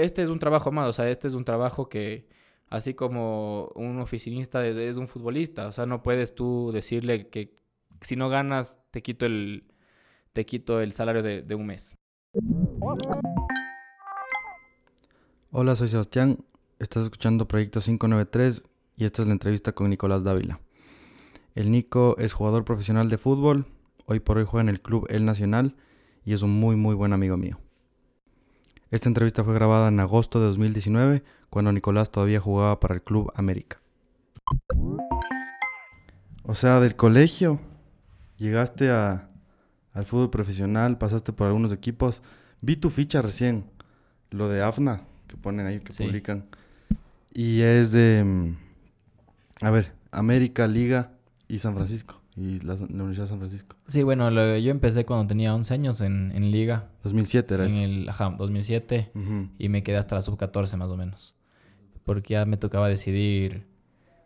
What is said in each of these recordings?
este es un trabajo más, o sea, este es un trabajo que, así como un oficinista es, es un futbolista, o sea, no puedes tú decirle que si no ganas te quito el, te quito el salario de, de un mes. Hola, soy Sebastián, estás escuchando Proyecto 593 y esta es la entrevista con Nicolás Dávila. El Nico es jugador profesional de fútbol, hoy por hoy juega en el club El Nacional y es un muy muy buen amigo mío. Esta entrevista fue grabada en agosto de 2019, cuando Nicolás todavía jugaba para el Club América. O sea, del colegio llegaste a, al fútbol profesional, pasaste por algunos equipos. Vi tu ficha recién, lo de AFNA, que ponen ahí, que Sí. publican. Y es de, mm, a ver, América, Liga y San Francisco. Y la, la Universidad de San Francisco. Sí, bueno, lo- yo empecé cuando tenía 11 años en, en liga, 2007 era en eso. el, ajá, 2007, Ujú. y me quedé hasta la sub-14 más o menos. Porque ya me tocaba decidir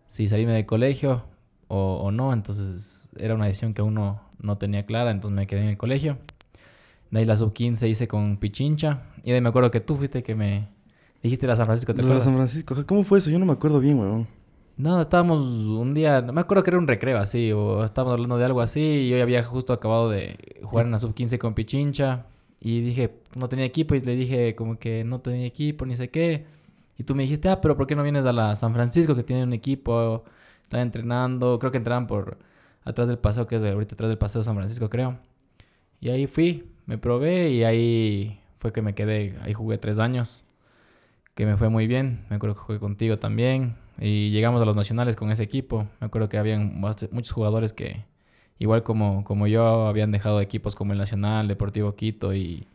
si salirme del colegio o, o no, entonces era una decisión que aún no, no tenía clara, entonces me quedé en el colegio. De ahí la sub-15 hice con Pichincha, y de ahí me acuerdo que tú fuiste que me dijiste la San Francisco, ¿te acuerdas? San Francisco. ¿Cómo fue eso? Yo no me acuerdo bien, weón. No, estábamos un día, no me acuerdo que era un recreo así, o estábamos hablando de algo así, y yo había justo acabado de jugar en la sub-15 con Pichincha, y dije, no tenía equipo, y le dije como que no tenía equipo, ni sé qué, y tú me dijiste, ah, pero ¿por qué no vienes a la San Francisco que tiene un equipo? Están entrenando, creo que entrenan por atrás del paseo, que es ahorita atrás del paseo de San Francisco, creo. Y ahí fui, me probé, y ahí fue que me quedé, ahí jugué tres años, que me fue muy bien, me acuerdo que jugué contigo también, y llegamos a los nacionales con ese equipo. Me acuerdo que habían muchos jugadores que, igual como, como yo, habían dejado equipos como el Nacional, Deportivo Quito y,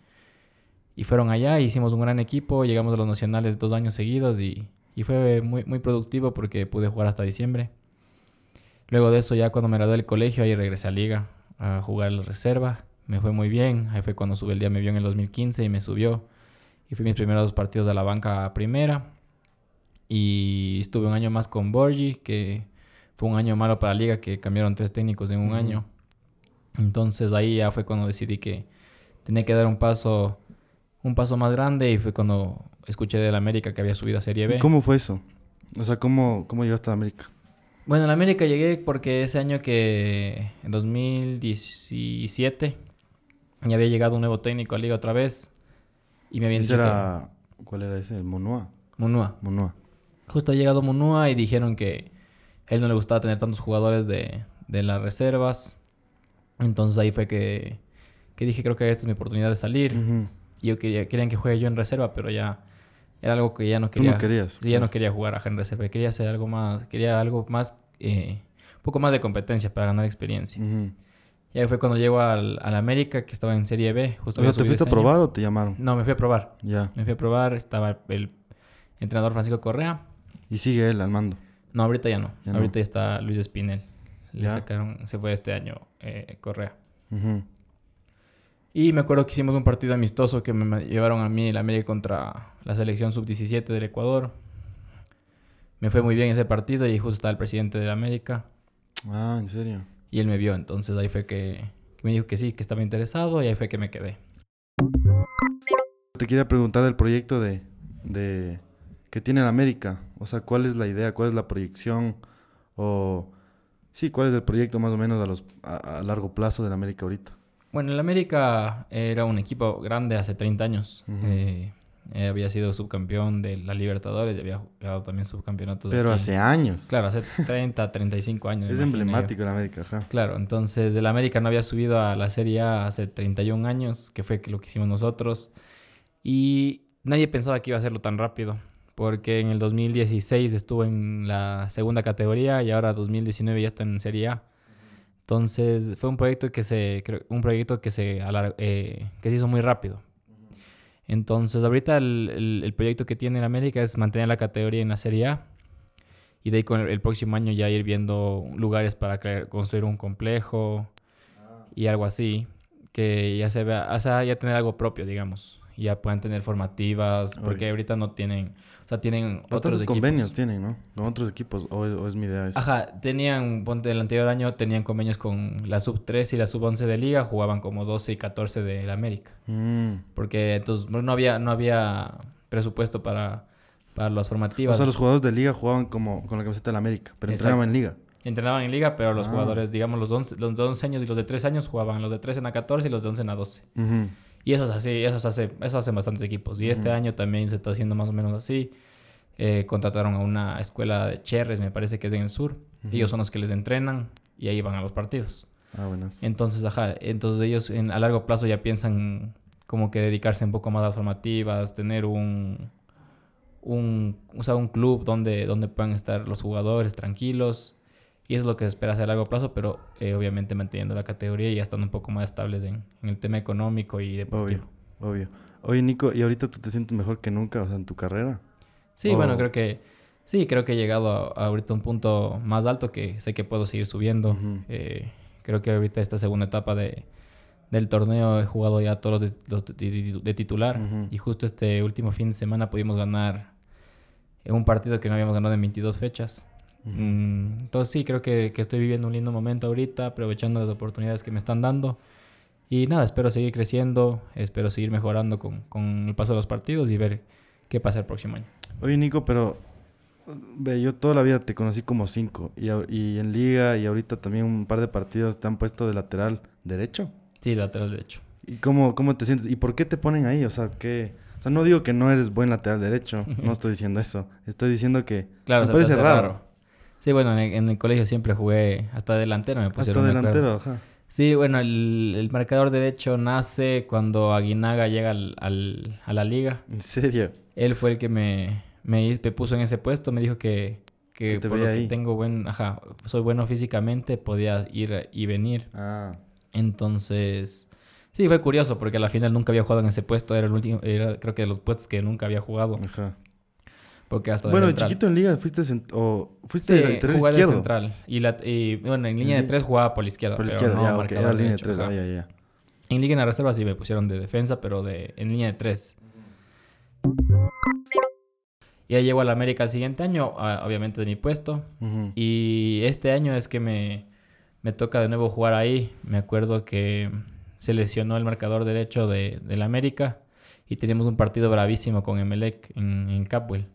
y fueron allá. Hicimos un gran equipo. Llegamos a los nacionales dos años seguidos y, y fue muy, muy productivo porque pude jugar hasta diciembre. Luego de eso, ya cuando me gradué del colegio, ahí regresé a Liga a jugar la reserva. Me fue muy bien. Ahí fue cuando sube el día, me vio en el 2015 y me subió. Y fui mis primeros partidos de la banca a primera. Y estuve un año más con Borgi, que fue un año malo para la liga, que cambiaron tres técnicos en un año. Entonces ahí ya fue cuando decidí que tenía que dar un paso, un paso más grande y fue cuando escuché del América que había subido a Serie B. ¿Y cómo fue eso? O sea, ¿cómo, cómo llegaste a América? Bueno, en América llegué porque ese año que, en 2017, ya había llegado un nuevo técnico a liga otra vez y me habían dicho era... ¿Cuál era ese? El Monua. Munúa. Monua. Justo ha llegado Munúa y dijeron que a él no le gustaba tener tantos jugadores de, de las reservas. Entonces ahí fue que, que dije, creo que esta es mi oportunidad de salir. Ujú. Y yo quería, querían que juegue yo en reserva, pero ya era algo que ya no Tú quería. no querías. Sí, ya no quería jugar ajá, en reserva. Quería hacer algo más, quería algo más, eh, un poco más de competencia para ganar experiencia. Ujú. Y ahí fue cuando llego al, al América, que estaba en Serie B. Justo O sea, había ¿te fuiste a ese año. probar o te llamaron? No, me fui a probar. Ya. Me fui a probar, estaba el entrenador Francisco Correa. Y sigue él al mando. No, ahorita ya no. Ya no. ahorita ya está Luis Espinel. Le Ya. sacaron, se fue este año eh, Correa. Ujú. Y me acuerdo que hicimos un partido amistoso que me llevaron a mí el América contra la selección sub-17 del Ecuador. Me fue muy bien ese partido y justo estaba el presidente del América Ah, ¿en serio? y él me vio. Entonces ahí fue que, que me dijo que sí, que estaba interesado y ahí fue que me quedé. Te quería preguntar del proyecto de, de que tiene el América. O sea, ¿cuál es la idea? ¿Cuál es la proyección? O sí, ¿cuál es el proyecto más o menos a, los, a, a largo plazo del América ahorita? Bueno, el América era un equipo grande hace 30 años. Eh, eh, había sido subcampeón de la Libertadores y había jugado también subcampeonatos. Pero aquí. hace años. Claro, hace 30, 35 años. es imagino yo. emblemático el América, ajá. Claro, entonces el América no había subido a la Serie A hace 31 años, que fue lo que hicimos nosotros. Y nadie pensaba que iba a hacerlo tan rápido, porque en el 2016 estuvo en la segunda categoría y ahora 2019 ya está en Serie A. Entonces fue un proyecto que se, un proyecto que se, eh, que se hizo muy rápido. Entonces ahorita el, el- el proyecto que tiene el América es mantener la categoría en la Serie A y de ahí con el, el próximo año ya ir viendo lugares para crear- construir un complejo y algo así, que ya se vea, o sea, ya tener algo propio, digamos, y ya puedan tener formativas, porque Oye. ahorita no tienen, o sea, tienen otros Bastantes equipos. convenios tienen, ¿no? Con otros equipos. O, es- o es mi idea eso. Ajá, tenían, ponte, el anterior año tenían convenios con la sub 3 y la sub 11 de liga, jugaban como 12 y 14 del América. Mm, Porque entonces no había, no había presupuesto para, para las O formativas. sea, los jugadores de liga jugaban como con la camiseta de la América, pero Exacto. entrenaban en liga. Entrenaban en liga, pero los Ah. jugadores, digamos, los de, 11, los de 11 años y los de 13 años jugaban los de 13 en a 14 y los de 11 en a 12. Ujú. Y eso es así, eso se hace, eso hacen bastantes equipos. Y este año también se está haciendo más o menos así. Eh, contrataron a una escuela de Cherres, me parece que es en el sur. Ellos son los que les entrenan y ahí van a los partidos. Ah, buenas. Entonces, ajá, entonces ellos en, a largo plazo ya piensan como que dedicarse un poco más a las formativas, tener un, un, o sea, un club donde, donde puedan estar los jugadores tranquilos. Y eso es lo que se espera hacer a largo plazo, pero eh, obviamente manteniendo la categoría y ya estando un poco más estables en, en el tema económico y deportivo. Obvio, obvio. Oye, Nico, ¿y ahorita tú te sientes mejor que nunca, o sea, en tu carrera? Sí, Oh. bueno, creo que sí, creo que he llegado a, a ahorita un punto más alto que sé que puedo seguir subiendo. Eh, creo que ahorita esta segunda etapa de, del torneo he jugado ya todos los de, los de- de- de titular y justo este último fin de semana pudimos ganar en un partido que no habíamos ganado en 22 fechas. Mm, entonces sí, creo que, que estoy viviendo un lindo momento ahorita, aprovechando las oportunidades que me están dando. Y nada, espero seguir creciendo, espero seguir mejorando con, con el paso de los partidos y ver qué pasa el próximo año. Oye, Nico, pero ve, yo toda la vida te conocí como cinco y, en liga y ahorita también un par de partidos te han puesto de lateral derecho. Sí, lateral derecho. ¿Y cómo, cómo te sientes? ¿Y por qué te ponen ahí? O sea, que... O sea, no digo que no eres buen lateral derecho, no estoy diciendo eso. Estoy diciendo que Claro, me parece raro. Sí, bueno, en el, en el colegio siempre jugué hasta delantero, me Hasta pusieron. acuerdo. delantero, ajá. Sí, bueno, el, el marcador derecho nace cuando Aguinaga llega al, al- a la liga. En serio. Él fue el que me, me, puso en ese puesto, me dijo que, que, Que te por lo que tengo buen, ajá, soy bueno físicamente, podía ir y venir. Ah, Entonces, sí, fue curioso porque a la final nunca había jugado en ese puesto, era el último, era creo que de los puestos que nunca había jugado, ajá. Porque hasta de Bueno, chiquito en liga fuiste o fuiste Sí, lateral jugué de izquierdo. central. Y, la, y bueno, en En línea de tres jugaba por la izquierda. Por la izquierda, no ya, ok, marcador era línea de tres, ah, ya, ya. En liga en la reserva sí me pusieron de defensa, pero de, en línea de tres. Y ahí llegó a la América el siguiente año, obviamente de mi puesto. Y este año es que me, me toca de nuevo jugar ahí. Me acuerdo que se lesionó el marcador derecho de, de la América y teníamos un partido bravísimo con Emelec en, en Capwell.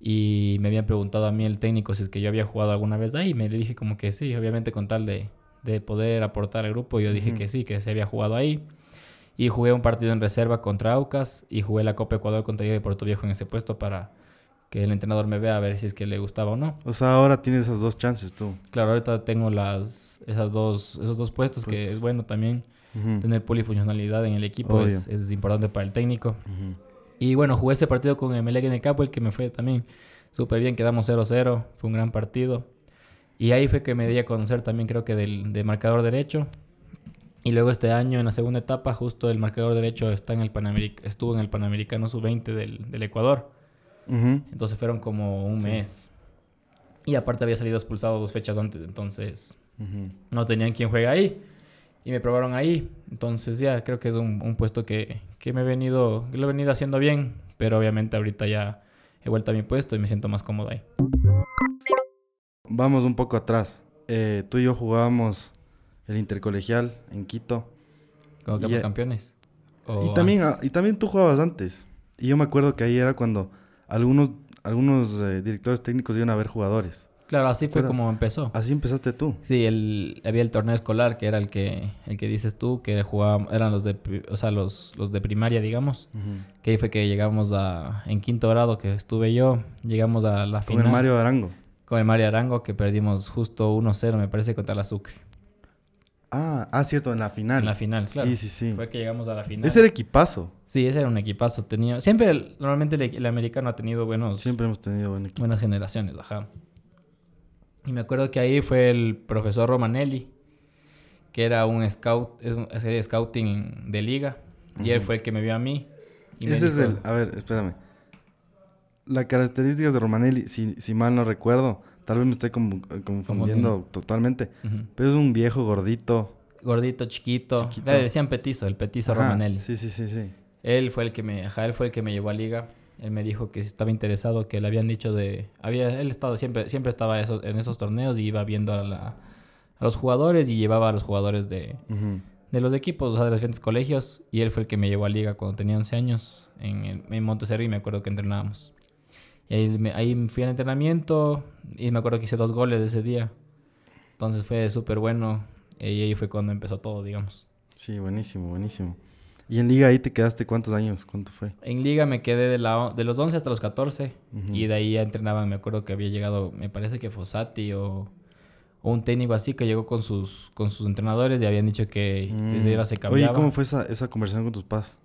Y me habían preguntado a mí el técnico si es que yo había jugado alguna vez ahí. Y me le dije como que sí, obviamente con tal de, de poder aportar al grupo. Yo dije Ujú. que sí, que se había jugado ahí. Y jugué un partido en reserva contra Aucas y jugué la Copa Ecuador contra de Puerto Viejo en ese puesto para que el entrenador me vea a ver si es que le gustaba o no. O sea, ahora tienes esas dos chances tú. Claro, ahorita tengo las, esas dos, esos dos puestos, que Puestos. es bueno también Ujú. tener polifuncionalidad en el equipo, es, es importante para el técnico. Ujú. Y bueno, jugué ese partido con Emelec en el Capo, el que me fue también súper bien, quedamos 0-0, fue un gran partido. Y ahí fue que me di a conocer también creo que del, del marcador derecho. Y luego este año, en la segunda etapa, justo el marcador derecho está en el Panameric- estuvo en el Panamericano Sub-20 del, del Ecuador. Ujú. Entonces fueron como un Sí. mes. Y aparte había salido expulsado dos fechas antes, entonces no tenían quien juega ahí. Y me probaron ahí. Entonces ya creo que es un, un puesto que, que me he venido, que lo he venido haciendo bien. Pero obviamente ahorita ya he vuelto a mi puesto y me siento más cómodo ahí. Vamos un poco atrás. Eh, tú y yo jugábamos el intercolegial en Quito. Como que eh, campeones. Y también, antes. ah, y también tú jugabas antes. Y yo me acuerdo que ahí era cuando algunos, algunos eh, directores técnicos iban a ver jugadores. Claro, así fue fuera- como empezó. Así empezaste tú. Sí, el, había el torneo escolar que era el que, el que dices tú, que jugaban, eran los de, o sea, los, los de primaria, digamos. Que ahí fue que llegamos a, en quinto grado, que estuve yo, llegamos a la Con final. el Mario Arango. Con el Mario Arango, que perdimos justo 1-0, me parece, contra la Sucre. Ah, ah, cierto, en la final. En la final, claro. Sí, sí, sí. Fue que llegamos a la final. Ese era equipazo. Sí, ese era un equipazo. Tenía... Siempre, el- normalmente el, el americano ha tenido buenos, Siempre hemos tenido buen equipo. buenas generaciones, ajá. Y me acuerdo que ahí fue el profesor Romanelli, que era un scout, ese de scouting de liga. Y él fue el que me vio a mí. Y Ese es el. A ver, espérame. La característica de Romanelli, si, si mal no recuerdo, tal vez me estoy com- confundiendo totalmente, pero es un viejo gordito. Gordito, chiquito. Chiquito. Le decían petizo, el petizo Romanelli. Sí, sí, sí, sí. Él fue el que me, ajá, él fue el que me llevó a liga. Él me dijo que si estaba interesado, que le habían dicho de, había, él estaba siempre, siempre estaba eso- en esos torneos y iba viendo a, la- a los jugadores y llevaba a los jugadores de, de los equipos, o sea, de los diferentes colegios. Y él fue el que me llevó a liga cuando tenía 11 años en, el, en Monteserri, me acuerdo que entrenábamos. Y ahí, me, ahí fui al entrenamiento y me acuerdo que hice dos goles ese día. Entonces fue súper bueno. Y ahí fue cuando empezó todo, digamos. Sí, buenísimo, buenísimo. ¿Y en liga ahí te quedaste cuántos años? ¿Cuánto fue? En liga me quedé de, la, de los 11 hasta los 14. Y de ahí ya entrenaban, me acuerdo que había llegado, me parece que Fossati o, o un técnico así que llegó con sus, con sus entrenadores y habían dicho que desde ahora se cambiaba. Oye, ¿cómo fue esa, esa conversación con tus padres?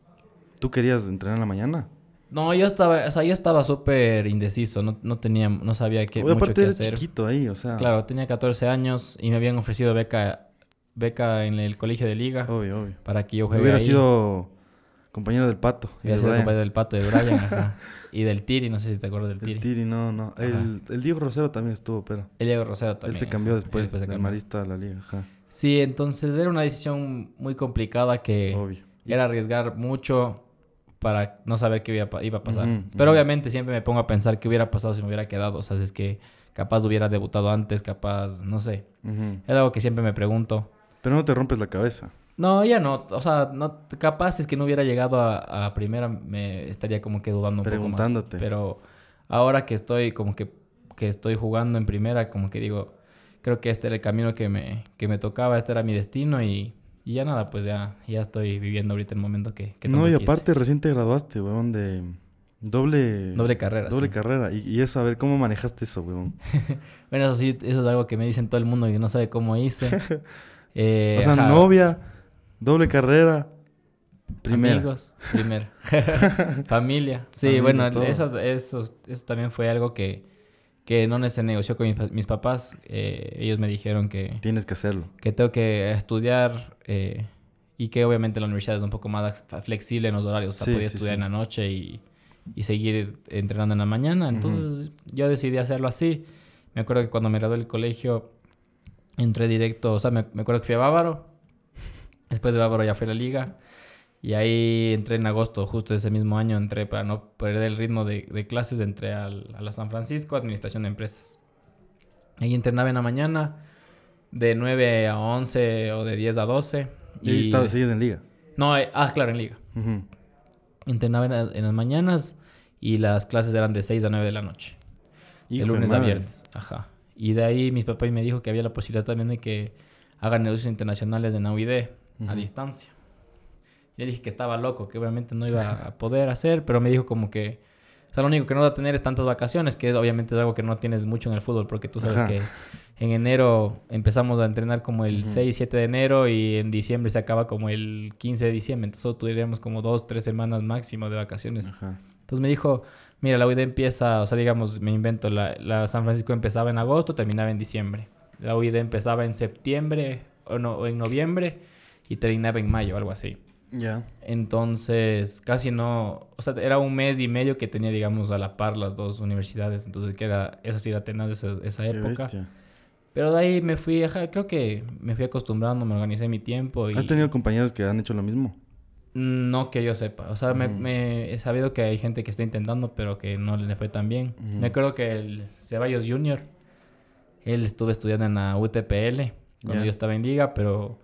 ¿Tú querías entrenar en la mañana? No, yo estaba, o sea, yo estaba súper indeciso, no, no tenía, no sabía qué, Oye, mucho aparte qué hacer. chiquito ahí, o sea. Claro, tenía 14 años y me habían ofrecido beca, beca en el colegio de liga Obvio, obvio. para que yo juegue Hubiera ahí. sido compañero del pato. Hubiera de sido Brian. compañero del pato de Brian, ajá. Y del Tiri, no sé si te acuerdas del Tiri. El Tiri, no, no. El, el Diego Rosero también estuvo, pero. El Diego Rosero también. Él se cambió ajá. después, Después se del cambió. Marista a la liga, ajá. Sí, entonces era una decisión muy complicada que Obvio. era arriesgar mucho para no saber qué iba a, pasar. Pero obviamente siempre me pongo a pensar qué hubiera pasado si me hubiera quedado. O sea, si es que capaz hubiera debutado antes, capaz, no sé. Ujú. Es algo que siempre me pregunto. Pero no te rompes la cabeza. No, ya no. O sea, no, capaz es que no hubiera llegado a, a primera, me estaría como que dudando un poco más. Preguntándote. Pero ahora que estoy como que, que estoy jugando en primera, como que digo, creo que este era el camino que me, que me tocaba, este era mi destino y, y ya nada, pues ya, ya estoy viviendo ahorita el momento que, que no, y aparte recién te graduaste, weón, de doble... Doble carrera. Doble sí. carrera. Y, y eso, a ver, ¿cómo manejaste eso, weón? Bueno, eso sí, eso es algo que me dicen todo el mundo y no sabe cómo hice. Eh, o sea, novia, doble carrera, primera. Amigos, primero. Familia. Sí, Familia, bueno, eso, eso, eso también fue algo que, que no se negoció con mis, pa- mis papás. Eh, ellos me dijeron que, Tienes que hacerlo. que tengo que estudiar eh, y que obviamente la universidad es un poco más flexible en los horarios. O sea, Sí, podía sí, estudiar sí. en la noche y, y seguir entrenando en la mañana. Entonces yo decidí hacerlo así. Me acuerdo que cuando me gradué del colegio entré directo, o sea, me, me acuerdo que fui a Bávaro. Después de Bávaro ya fui a la liga. Y ahí entré en agosto, justo ese mismo año entré para no perder el ritmo de, de clases, entré al- a la San Francisco, Administración de Empresas. Ahí entrenaba en la mañana, de 9 a 11 o de 10 a 12. Y, ahí estabas, sigues en liga. No, eh, ah, claro, en liga. Ujú. Entrenaba en, en las mañanas y las clases eran de 6 a 9 de la noche. Hijo de lunes de a madre. viernes. Ajá. Y de ahí mis papás me dijo que había la posibilidad también de que hagan negocios internacionales en AUID a Ujú. distancia. Yo dije que estaba loco, que obviamente no iba a poder hacer, pero me dijo como que... O sea, lo único que no va a tener es tantas vacaciones, que obviamente es algo que no tienes mucho en el fútbol, porque tú sabes Ajá. que en enero empezamos a entrenar como el Ujú. 6, 7 de enero y en diciembre se acaba como el 15 de diciembre. Entonces solo tendríamos como dos, tres semanas máximo de vacaciones. Ajá. Entonces me dijo, mira, la UID empieza, o sea, digamos, me invento, la, la San Francisco empezaba en agosto, terminaba en diciembre. La UID empezaba en septiembre o, no, o en noviembre y terminaba en mayo, algo así. Ya. Entonces, casi no, o sea, era un mes y medio que tenía, digamos, a la par las dos universidades. Entonces, que era, esa sí era tenaz esa, esa época. bestia. Pero de ahí me fui, ajá, creo que me fui acostumbrando, me organicé mi tiempo y... ¿Has tenido compañeros que han hecho lo mismo? No que yo sepa. O sea, me, Ujú. me- he sabido que hay gente que está intentando, pero que no le fue tan bien. Ujú. Me acuerdo que el Ceballos Jr., él estuvo estudiando en la UTPL cuando yo estaba en liga, pero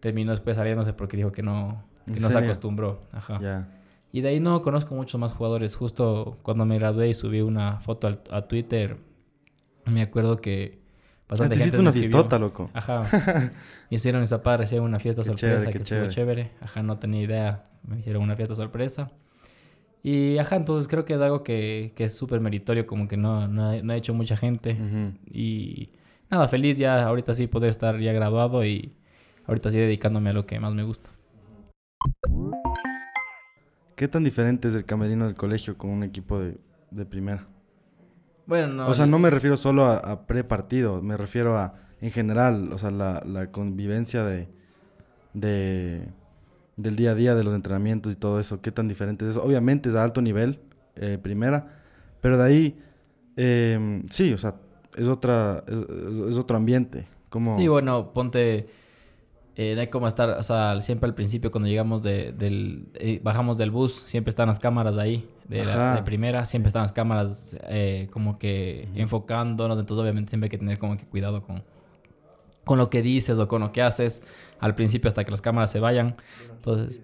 terminó después saliéndose porque dijo que no, que ¿En no se acostumbró. Ajá. Y de ahí no conozco muchos más jugadores. Justo cuando me gradué y subí una foto al- a Twitter, me acuerdo que bastante Te gente hiciste una fiestota, loco. Ajá. Me hicieron mis papás recién una fiesta Qué sorpresa chévere, que estuvo chévere. Ajá, no tenía idea. Me hicieron una fiesta sorpresa. Y ajá, entonces creo que es algo que, que es súper meritorio, como que no, no, ha, no ha hecho mucha gente. Y nada, feliz ya ahorita sí poder estar ya graduado y ahorita sí dedicándome a lo que más me gusta. ¿Qué tan diferente es el camerino del colegio con un equipo de, de primera? Bueno, no. o sea, no me refiero solo a, a pre-partido, me refiero a, en general, o sea, la, la convivencia de, de, del día a día, de los entrenamientos y todo eso. ¿Qué tan diferente es eso? Obviamente es a alto nivel, eh, primera, pero de ahí, eh, sí, o sea, es, otra, es, es otro ambiente. Como, Sí, bueno, ponte. Eh, no hay como estar, o sea, siempre al principio cuando llegamos de, del. eh, bajamos del bus, siempre están las cámaras ahí, de, la, Ajá, de primera, siempre están las cámaras eh, como que Ujú. enfocándonos, entonces obviamente siempre hay que tener como que cuidado con, con lo que dices o con lo que haces al principio hasta que las cámaras se vayan. Entonces,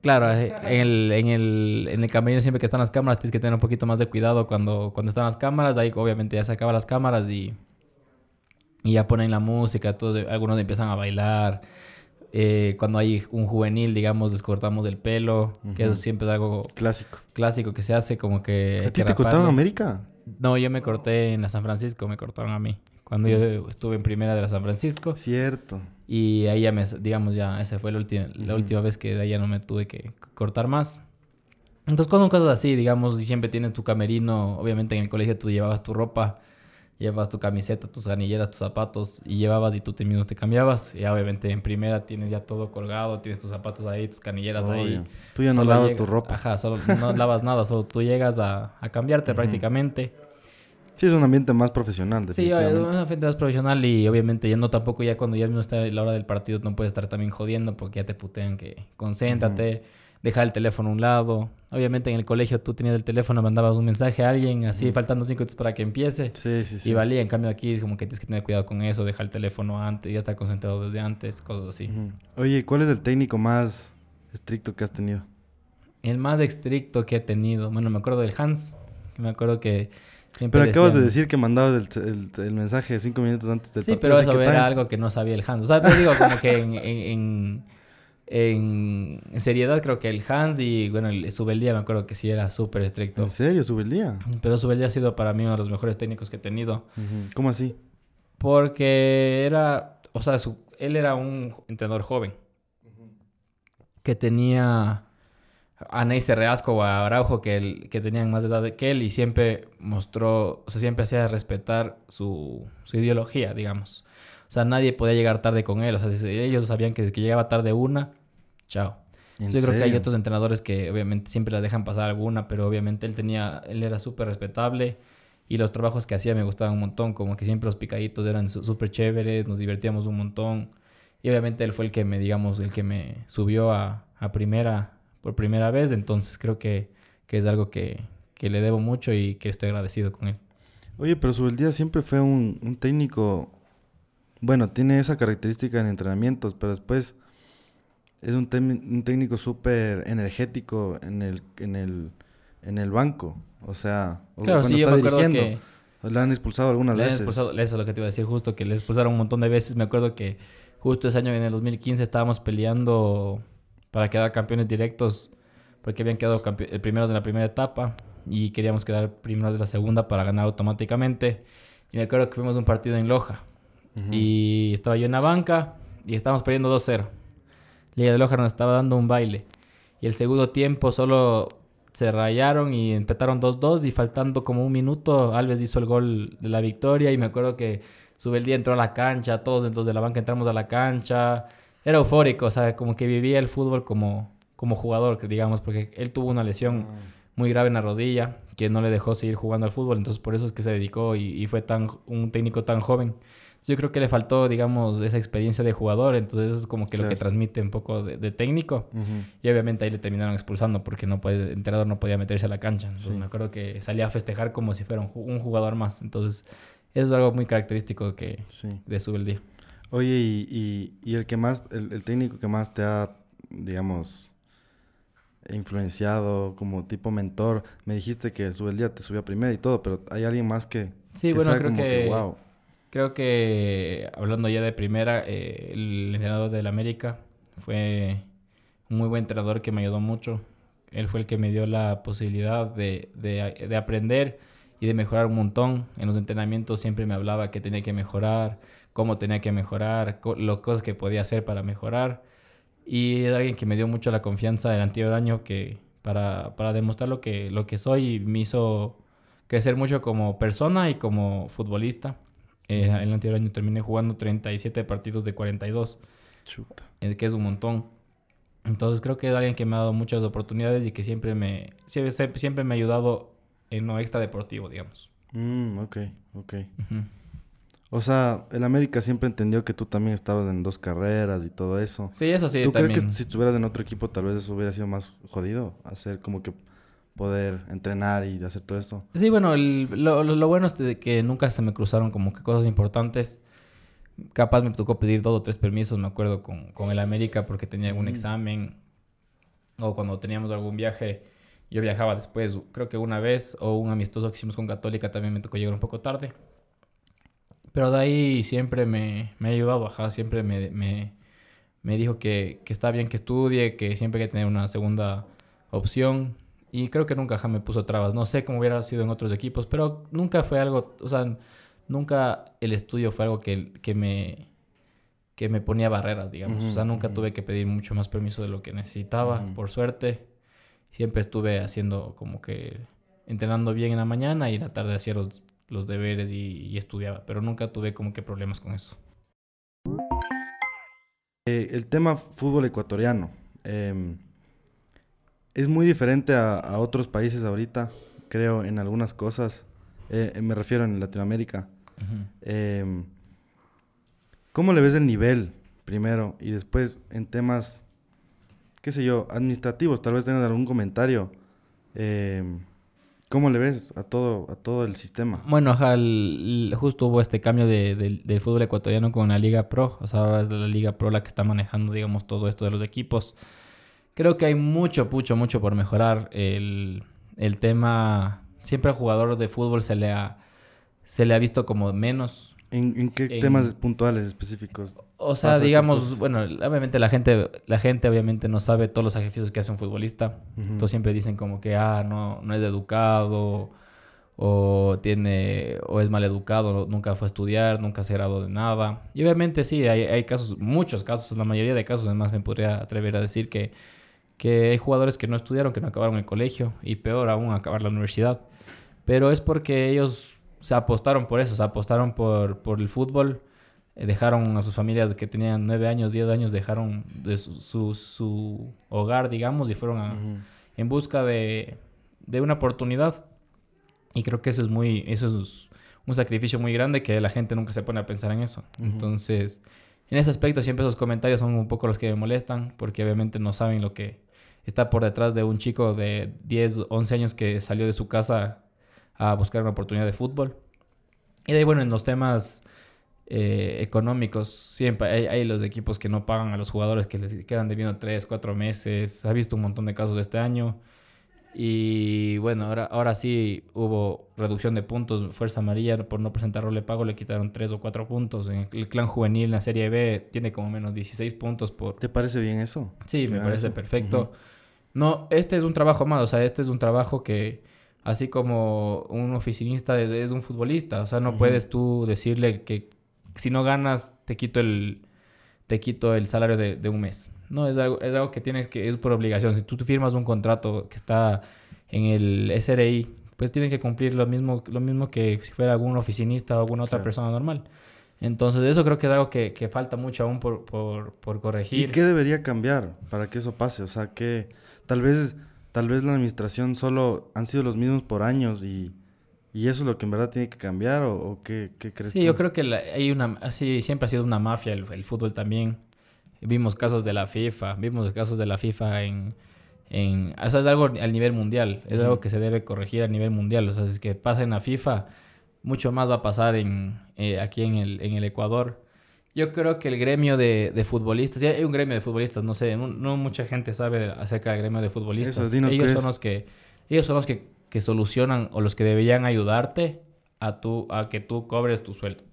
claro, eh, en el, en el, en el camerino siempre que están las cámaras tienes que tener un poquito más de cuidado cuando, cuando están las cámaras. Ahí obviamente ya se acaban las cámaras y, y ya ponen la música, todos, algunos empiezan a bailar. Eh, cuando hay un juvenil, digamos, les cortamos el pelo, que eso siempre es algo clásico. Clásico que se hace como que... ¿A ti te cortaron América? No, yo me corté en la San Francisco, me cortaron a mí. Cuando yo estuve en primera de la San Francisco. Cierto. Y ahí ya me, digamos, ya, esa fue la última, la última vez que de ahí ya no me tuve que cortar más. Entonces, con cosas así, digamos, y siempre tienes tu camerino, obviamente en el colegio tú llevabas tu ropa llevas tu camiseta, tus anilleras, tus zapatos y llevabas y tú te mismo te cambiabas. Y obviamente en primera tienes ya todo colgado, tienes tus zapatos ahí, tus canilleras ahí. Tú ya no lavas tu ropa. Ajá, solo no lavas nada, solo tú llegas a, a cambiarte prácticamente. Sí, es un ambiente más profesional. Sí, es un ambiente más profesional y obviamente ya no tampoco ya cuando ya no está la hora del partido no puedes estar también jodiendo porque ya te putean que concéntrate dejar el teléfono a un lado. Obviamente en el colegio tú tenías el teléfono, mandabas un mensaje a alguien, así faltando cinco minutos para que empiece. Sí, sí, sí. Y valía, en cambio aquí es como que tienes que tener cuidado con eso, dejar el teléfono antes, ya estar concentrado desde antes, cosas así. Oye, ¿cuál es el técnico más estricto que has tenido? El más estricto que he tenido, bueno, me acuerdo del Hans, me acuerdo que... Siempre pero acabas de decir que mandabas el, mensaje cinco minutos antes del sí, partido. Sí, pero eso era algo que no sabía el Hans. O sea, te digo como que en en, seriedad creo que el Hans y bueno, el Subeldía me acuerdo que sí era súper estricto. ¿En serio, Subeldía? Pero Subeldía ha sido para mí uno de los mejores técnicos que he tenido. ¿Cómo así? Porque era, o sea, él era un entrenador joven que tenía a Neisser Reasco o a Araujo que, que tenían más edad que él y siempre mostró, o sea, siempre hacía respetar su, su ideología, digamos. O sea, nadie podía llegar tarde con él. O sea, ellos sabían que, que llegaba tarde una, chao. Yo creo que hay otros entrenadores que obviamente siempre la dejan pasar alguna, pero obviamente él tenía, él era súper respetable y los trabajos que hacía me gustaban un montón, como que siempre los picaditos eran súper chéveres, nos divertíamos un montón. Y obviamente él fue el que me, digamos, el que me subió a, primera por primera vez, entonces creo que, es algo que, le debo mucho y que estoy agradecido con él. Oye, pero día siempre fue un, un técnico, bueno, tiene esa característica en entrenamientos, pero después es un, un técnico súper energético en el, en, el, en el banco. O sea, claro, cuando está dirigiendo. Que le han expulsado algunas le veces. eso es lo que te iba a decir justo, que le expulsaron un montón de veces. Me acuerdo que justo ese año, en el 2015, estábamos peleando para quedar campeones directos, porque habían quedado el primeros de la primera etapa y queríamos quedar primeros de la segunda para ganar automáticamente. Y me acuerdo que fuimos a un partido en Loja y estaba yo en la banca y estábamos perdiendo 2-0. Liga de Loja nos estaba dando un baile. Y el segundo tiempo solo se rayaron y empataron 2-2 y faltando como un minuto Alves hizo el gol de la victoria y me acuerdo que día entró a la cancha, todos entonces de la banca entramos a la cancha. Era eufórico, o sea, como que vivía el fútbol como, como jugador, digamos, porque él tuvo una lesión ah. Muy grave en la rodilla que no le dejó seguir jugando al fútbol, entonces por eso es que se dedicó y, y fue tan un técnico tan joven. Yo creo que le faltó, digamos, esa experiencia de jugador, entonces eso es como que lo que transmite un poco de, técnico. Y obviamente ahí le terminaron expulsando porque no puede, el entrenador no podía meterse a la cancha. Entonces me acuerdo que salía a festejar como si fuera un, jugador más. Entonces eso es algo muy característico que, de su el día. Oye, y, y, el que más, el, técnico que más te ha, digamos, influenciado como tipo mentor, me dijiste que el día te subió a primera y todo, pero hay alguien más que... Sí, bueno, creo que, wow Creo que hablando ya de primera, eh, el entrenador del América fue un muy buen entrenador que me ayudó mucho. Él fue el que me dio la posibilidad de, de, aprender y de mejorar un montón. En los entrenamientos siempre me hablaba que tenía que mejorar, cómo tenía que mejorar, las cosas que podía hacer para mejorar. Y es alguien que me dio mucho la confianza del anterior año que para, para demostrar lo que, lo que soy me hizo crecer mucho como persona y como futbolista. Eh, el anterior año terminé jugando 37 partidos de 42. Chuta. Eh, que es un montón. Entonces creo que es alguien que me ha dado muchas oportunidades y que siempre me, siempre, siempre me ha ayudado en lo extra deportivo, digamos. Mm, ok, ok. O sea, el América siempre entendió que tú también estabas en dos carreras y todo eso. Sí, eso sí. ¿Tú crees que si estuvieras en otro equipo tal vez eso hubiera sido más jodido? Hacer como que poder entrenar y hacer todo esto. Sí, bueno, lo, lo, bueno es que nunca se me cruzaron como que cosas importantes. Capaz me tocó pedir dos o tres permisos, me acuerdo, con, con el América porque tenía algún Mm. examen. O cuando teníamos algún viaje, yo viajaba después, creo que una vez, o un amistoso que hicimos con Católica también me tocó llegar un poco tarde. Pero de ahí siempre me, me ha ayudado, ajá, siempre me, me, me dijo que, que está bien que estudie, que siempre hay que tener una segunda opción. Y creo que nunca ajá, me puso trabas. No sé cómo hubiera sido en otros equipos, pero nunca fue algo, o sea, nunca el estudio fue algo que, que me que me ponía barreras, digamos. o sea, nunca tuve que pedir mucho más permiso de lo que necesitaba, por suerte. Siempre estuve haciendo como que entrenando bien en la mañana y en la tarde hacía los, los deberes y, y estudiaba, pero nunca tuve como que problemas con eso. Eh, el tema fútbol ecuatoriano em, es muy diferente a, a otros países ahorita, creo, en algunas cosas. Eh, me refiero en Latinoamérica. Em, ¿Cómo le ves el nivel primero y después en temas, qué sé yo, administrativos? Tal vez tengan algún comentario. ¿Cómo le ves a todo, a todo el sistema? Bueno, ajá, el- el- justo hubo este cambio de, del- del fútbol ecuatoriano con la Liga Pro. O sea, ahora es la Liga Pro la que está manejando, digamos, todo esto de los equipos. Creo que hay mucho, mucho, mucho por mejorar. El, el tema, siempre al jugador de fútbol se le ha, se le ha visto como menos. ¿En, en qué En- temas puntuales específicos? O sea, digamos, bueno, obviamente la gente, la gente obviamente no sabe todos los sacrificios que hace un futbolista. Entonces siempre dicen como que, ah, no, no es educado, o tiene, o es mal educado, nunca fue a estudiar, nunca se graduó de nada. Y obviamente sí, hay, hay casos, muchos casos, la mayoría de casos, además me podría atrever a decir que, que hay jugadores que no estudiaron, que no acabaron el colegio, y peor aún acabar la universidad. Pero es porque ellos se apostaron por eso, se apostaron por, por el fútbol, dejaron a sus familias que tenían 9 años, 10 años, dejaron de su, su, su hogar, digamos, y fueron a, Ujú. en busca de, de una oportunidad. Y creo que eso es muy, eso es un sacrificio muy grande que la gente nunca se pone a pensar en eso. Ujú. Entonces, en ese aspecto siempre esos comentarios son un poco los que me molestan, porque obviamente no saben lo que está por detrás de un chico de 10, 11 años que salió de su casa a buscar una oportunidad de fútbol. Y de ahí, bueno, en los temas eh, económicos, siempre hay, hay los equipos que no pagan a los jugadores, que les quedan debiendo 3, 4 meses. Ha visto un montón de casos este año. Y bueno, ahora, ahora sí hubo reducción de puntos. Fuerza Amarilla, por no presentar role pago, le quitaron 3 o 4 puntos. En el clan juvenil, en la Serie B, tiene como menos 16 puntos por, ¿Te parece bien eso? Sí, me parece eso? perfecto. No, este es un trabajo más, o sea, este es un trabajo que, así como un oficinista es, un futbolista, o sea, no puedes tú decirle que si no ganas te quito el, te quito el salario de, de un mes. No, es algo, es algo que tienes que, es por obligación. Si tú, firmas un contrato que está en el SRI, pues tienes que cumplir lo mismo, lo mismo que si fuera algún oficinista o alguna otra Claro. persona normal. Entonces, eso creo que es algo que, que falta mucho aún por, por, por ¿Y corregir. qué debería cambiar para que eso pase? O sea, que tal vez, tal vez la administración solo han sido los mismos por años y, y eso es lo que en verdad tiene que cambiar o, o qué, qué crees Sí, tú? yo creo que la- hay una, así siempre ha sido una mafia el, el fútbol también. Vimos casos de la FIFA, vimos casos de la FIFA en, en, o sea, es algo al nivel mundial, es algo que se debe corregir a nivel mundial. O sea, si es que pasa en la FIFA, mucho más va a pasar en, eh, aquí en el, en el Ecuador. Yo creo que el gremio de, de futbolistas, sí, hay un gremio de futbolistas, no sé, no, no mucha gente sabe acerca del gremio de futbolistas. Eso, ellos son es. los que, ellos son los que, que solucionan o los que deberían ayudarte a, tu, a que tú cobres tu sueldo.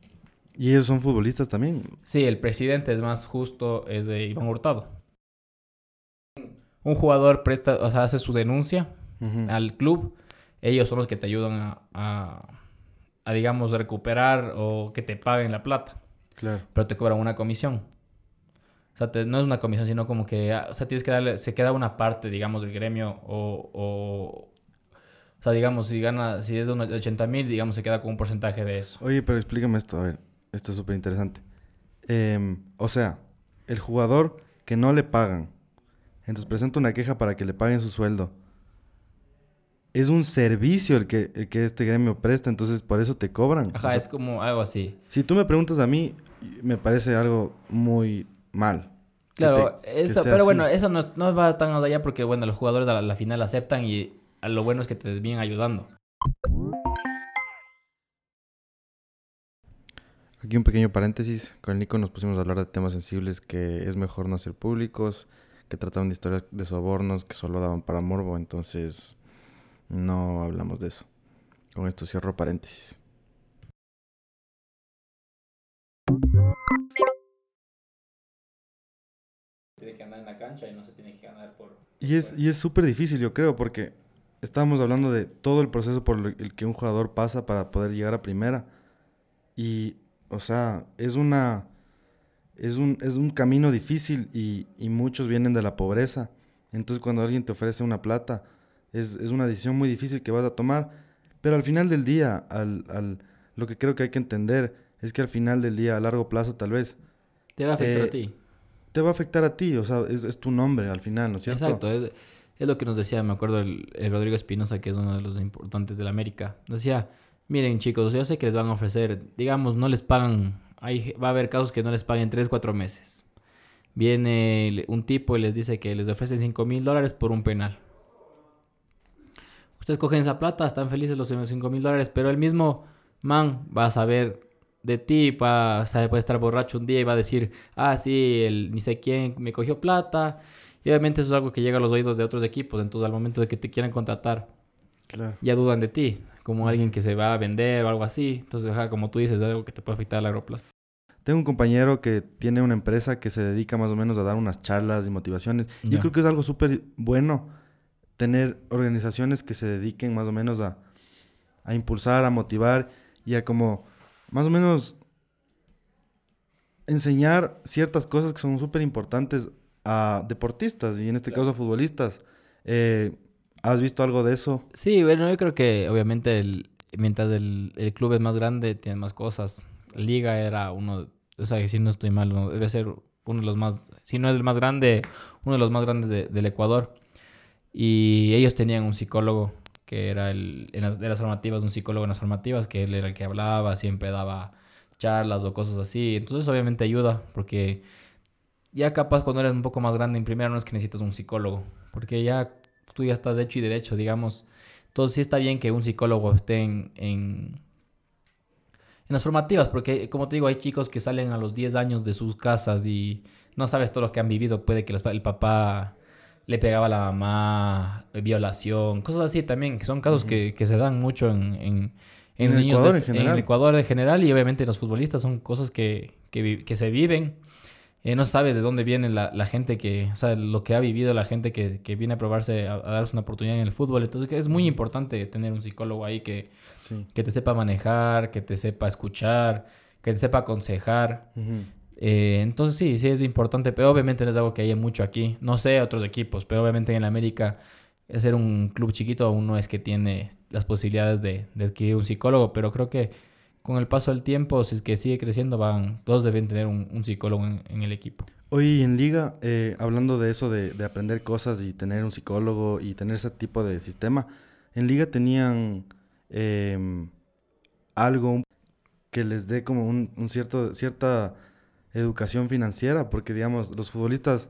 Y ellos son futbolistas también. Sí, el presidente es más justo, es de Iván Hurtado. Un jugador presta, o sea, hace su denuncia al club, ellos son los que te ayudan a, a- a, digamos, recuperar o que te paguen la plata, Claro. pero te cobran una comisión. O sea, te- no es una comisión, sino como que, ah, o sea, tienes que darle, se queda una parte, digamos, del gremio o, o, o sea, digamos, si gana, si es de unos 80 mil, digamos, se queda con un porcentaje de eso. Oye, pero explícame esto, a ver, esto es súper interesante. Em, o sea, el jugador que no le pagan, entonces presenta una queja para que le paguen su sueldo. Es un servicio el que, el que este gremio presta, entonces por eso te cobran. Ajá, O sea, es como algo así. Si tú me preguntas a mí, me parece algo muy mal. Claro, te- eso, pero así. bueno, eso no, no va tan allá porque, bueno, los jugadores a la, a la final aceptan y lo bueno es que te vienen ayudando. Aquí un pequeño paréntesis. Con el Nico nos pusimos a hablar de temas sensibles que es mejor no hacer públicos, que trataban de historias de sobornos que solo daban para morbo, entonces no hablamos de eso. Con esto cierro paréntesis. Tiene que andar en la cancha y no se tiene que ganar por... Y es y es súper difícil, yo creo, porque estábamos hablando de todo el proceso por el que un jugador pasa para poder llegar a primera. Y, o sea, es una... Es un, es un camino difícil y, y muchos vienen de la pobreza. Entonces cuando alguien te ofrece una plata, es, es una decisión muy difícil que vas a tomar. Pero al final del día, al, al, lo que creo que hay que entender es que al final del día, a largo plazo tal vez... Te va a afectar Eh, a ti. Te va a afectar a ti, o sea, es, es tu nombre al final, ¿no es cierto? Exacto, es, es lo que nos decía, me acuerdo, el, Rodrigo Espinosa, que es uno de los importantes de la América. Decía, miren chicos, yo sé que les van a ofrecer, digamos, no les pagan, va a haber casos que no les paguen 3, 4 meses. Viene un tipo y les dice que les ofrece 5 mil dólares por un penal. Ustedes cogen esa plata, están felices los 5 mil dólares, pero el mismo man va a saber de ti, va a puede estar borracho un día y va a decir, ah, sí, el ni sé quién me cogió plata. Y obviamente eso es algo que llega a los oídos de otros equipos, entonces al momento de que te quieran contratar, Claro. ya dudan de ti, como alguien que se va a vender o algo así. Entonces, ajá, como tú dices, es algo que te puede afectar a largo plazo. Tengo un compañero que tiene una empresa que se dedica más o menos a dar unas charlas y motivaciones. Yo creo que es algo súper bueno tener organizaciones que se dediquen más o menos a, a impulsar, a motivar y a como más o menos enseñar ciertas cosas que son súper importantes a deportistas y en este Claro. caso a futbolistas. Eh, ¿Has visto algo de eso? Sí, bueno, yo creo que obviamente el, mientras el, el club es más grande, tiene más cosas. Liga era uno, o sea, que si no estoy mal, no, debe ser uno de los más, si no es el más grande, uno de los más grandes de- del Ecuador. Y ellos tenían un psicólogo que era el, en las, de las formativas, un psicólogo en las formativas, que él era el que hablaba, siempre daba charlas o cosas así. Entonces obviamente ayuda, porque ya capaz cuando eres un poco más grande en primera no es que necesitas un psicólogo, porque ya tú ya estás de hecho y derecho, digamos. Entonces sí está bien que un psicólogo esté en, en, en las formativas, porque como te digo, hay chicos que salen a los 10 años de sus casas y no sabes todo lo que han vivido. Puede que los el papá le pegaba a la mamá, eh, violación, cosas así también, que son casos que, que se dan mucho en, en, En el niños Ecuador de en general. el Ecuador en general y obviamente los futbolistas son cosas que, que se viven. Eh, no sabes de dónde viene la, la gente que, o sea, lo que ha vivido la gente que, que viene a probarse, a, a darse una oportunidad en el fútbol. Entonces es muy importante tener un psicólogo ahí que, Sí. que te sepa manejar, que te sepa escuchar, que te sepa aconsejar. Eh, entonces sí, sí es importante, pero obviamente no es algo que haya mucho aquí. No sé otros equipos, pero obviamente en América ser un club chiquito aún no es que tiene las posibilidades de, de adquirir un psicólogo, pero creo que con el paso del tiempo, si es que sigue creciendo, van, todos deben tener un, un psicólogo en, en el equipo. Hoy en liga, eh, hablando de eso, de, de aprender cosas y tener un psicólogo y tener ese tipo de sistema, en liga tenían em, algo que les dé como un, un cierto, cierta educación financiera, porque digamos, los futbolistas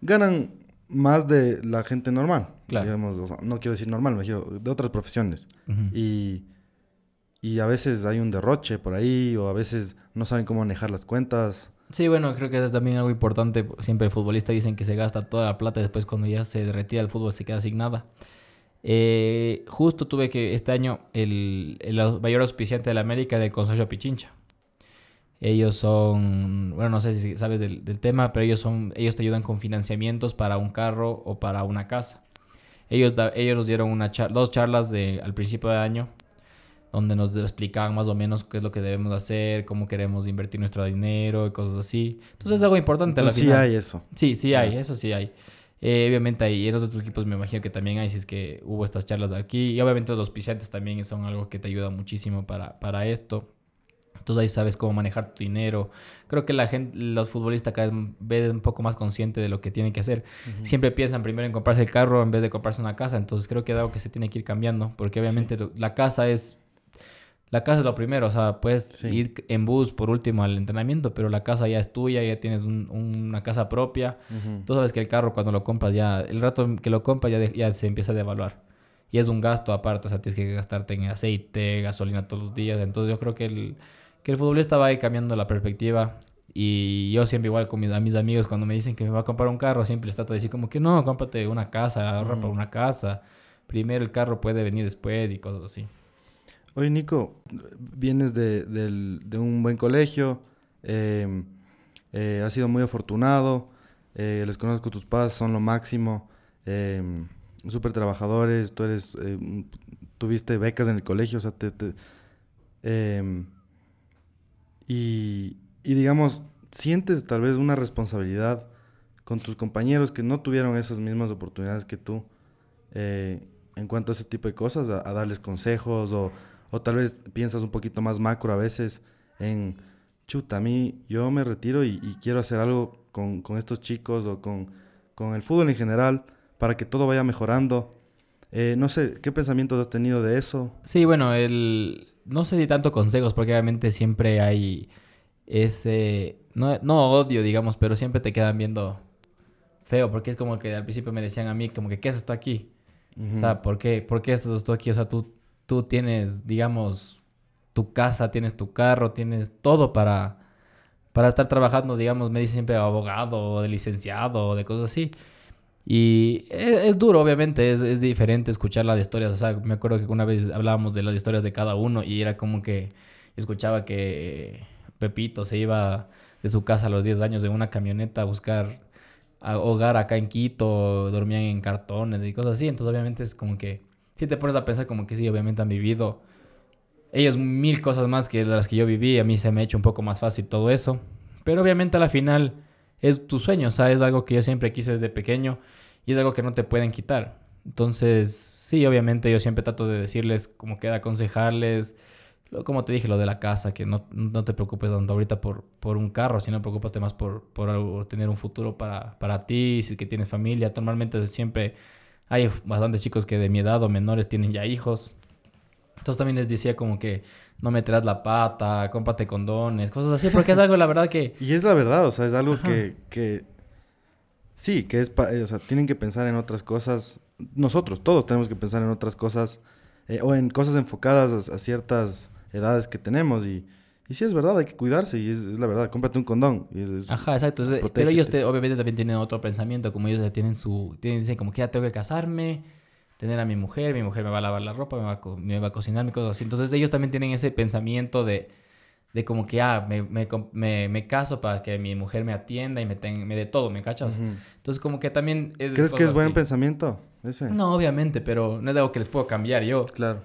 ganan más de la gente normal. Claro. Digamos, o sea, no quiero decir normal, me refiero de otras profesiones. Y, y a veces hay un derroche por ahí, o a veces no saben cómo manejar las cuentas. Sí, bueno, creo que eso es también algo importante. Siempre el futbolista dicen que se gasta toda la plata después cuando ya se retira el fútbol se queda sin nada. Eh, justo tuve que este año el, el mayor auspiciante de la América del Consorcio Pichincha. Ellos son, bueno, no sé si sabes del, del tema, pero ellos son, ellos te ayudan con financiamientos para un carro o para una casa. Ellos, ellos nos dieron una dos charlas de, al principio de año donde nos explicaban más o menos qué es lo que debemos hacer, cómo queremos invertir nuestro dinero y cosas así. Entonces es algo importante a la Entonces sí hay eso. Sí, sí hay, eso sí hay. Eh, obviamente hay, y en los otros equipos me imagino que también hay, si es que hubo estas charlas de aquí. Y obviamente los auspiciantes también son algo que te ayuda muchísimo para, para esto. Entonces ahí sabes cómo manejar tu dinero. Creo que la gente, los futbolistas cada vez un poco más consciente de lo que tienen que hacer. Siempre piensan primero en comprarse el carro en vez de comprarse una casa. Entonces creo que es algo que se tiene que ir cambiando. Porque obviamente lo- la casa es... La casa es lo primero. O sea, puedes Sí. ir en bus por último al entrenamiento. Pero la casa ya es tuya, ya tienes un- una casa propia. Ujú. Tú sabes que el carro cuando lo compras ya, el rato que lo compras ya, de- ya se empieza a devaluar. Y es un gasto aparte, o sea, tienes que gastarte en aceite, gasolina todos los días. Entonces yo creo que, el, que el futbolista va ahí cambiando la perspectiva. Y yo siempre igual con mis, a mis amigos cuando me dicen que me va a comprar un carro, siempre les trato de decir como que no, cómprate una casa, ahorra por una casa. Primero el carro puede venir después y cosas así. Oye, Nico, vienes de, un buen colegio, eh, eh, has sido muy afortunado, eh, les conozco tus padres, son lo máximo, eh, súper trabajadores, tú eres, eh, tuviste becas en el colegio, o sea, te... te- eh, y, digamos, sientes tal vez una responsabilidad con tus compañeros que no tuvieron esas mismas oportunidades que tú eh, en cuanto a ese tipo de cosas, a darles consejos o, o tal vez piensas un poquito más macro a veces en, chuta, a mí yo me retiro y, y quiero hacer algo con, con estos chicos o con, con el fútbol en general para que todo vaya mejorando. Eh, no sé, ¿qué pensamientos has tenido de eso? Sí, bueno, el... no sé si tanto consejos, porque obviamente siempre hay ese, no, no odio, digamos, pero siempre te quedan viendo feo, porque es como que al principio me decían a mí, como que, ¿qué haces tú aquí? O sea, ¿por qué, ¿por qué estás tú aquí? O sea, tú, tú tienes, digamos, tu casa, tienes tu carro, tienes todo para, para estar trabajando, digamos, me dicen siempre abogado o de licenciado o de cosas así. Y es, es duro, obviamente, es, es diferente escuchar las historias. O sea, me acuerdo que una vez hablábamos de las historias de cada uno y era como que escuchaba que Pepito se iba de su casa a los 10 años en una camioneta a buscar hogar acá en Quito, dormían en cartones y cosas así. Entonces, obviamente, es como que si te pones a pensar como que sí, obviamente han vivido ellos mil cosas más que las que yo viví. A mí se me ha hecho un poco más fácil todo eso. Pero obviamente a la final es tu sueño, o sea, es algo que yo siempre quise desde pequeño y es algo que no te pueden quitar. Entonces, sí, obviamente yo siempre trato de decirles como que de aconsejarles, como te dije, lo de la casa, que no, no te preocupes tanto ahorita por, por un carro, sino preocúpate más por, por tener un futuro para, para ti, si es que tienes familia. Normalmente siempre hay bastantes chicos que de mi edad o menores tienen ya hijos. Entonces también les decía como que no meterás la pata, cómprate condones, cosas así, porque es algo, la verdad, que... Y es la verdad, o sea, es algo Ajá. que, que sí, que es, pa- eh, o sea, tienen que pensar en otras cosas. Nosotros, todos tenemos que pensar en otras cosas eh, o en cosas enfocadas a, a ciertas edades que tenemos. Y, y sí, es verdad, hay que cuidarse y es, es la verdad, cómprate un condón. Y es- es- Ajá, exacto. Pero ellos te- obviamente también tienen otro pensamiento, como ellos tienen su... Tienen, dicen como que ya tengo que casarme, tener a mi mujer, mi mujer me va a lavar la ropa, me va a, me va a cocinar, mi cosas así. Entonces ellos también tienen ese pensamiento de, de como que, ah, me, me, me- me caso para que mi mujer me atienda y me, ten- me dé todo, ¿me cachas? Entonces como que también es... ¿Crees que es buen pensamiento? Ese. No, obviamente, pero no es algo que les puedo cambiar yo. Claro.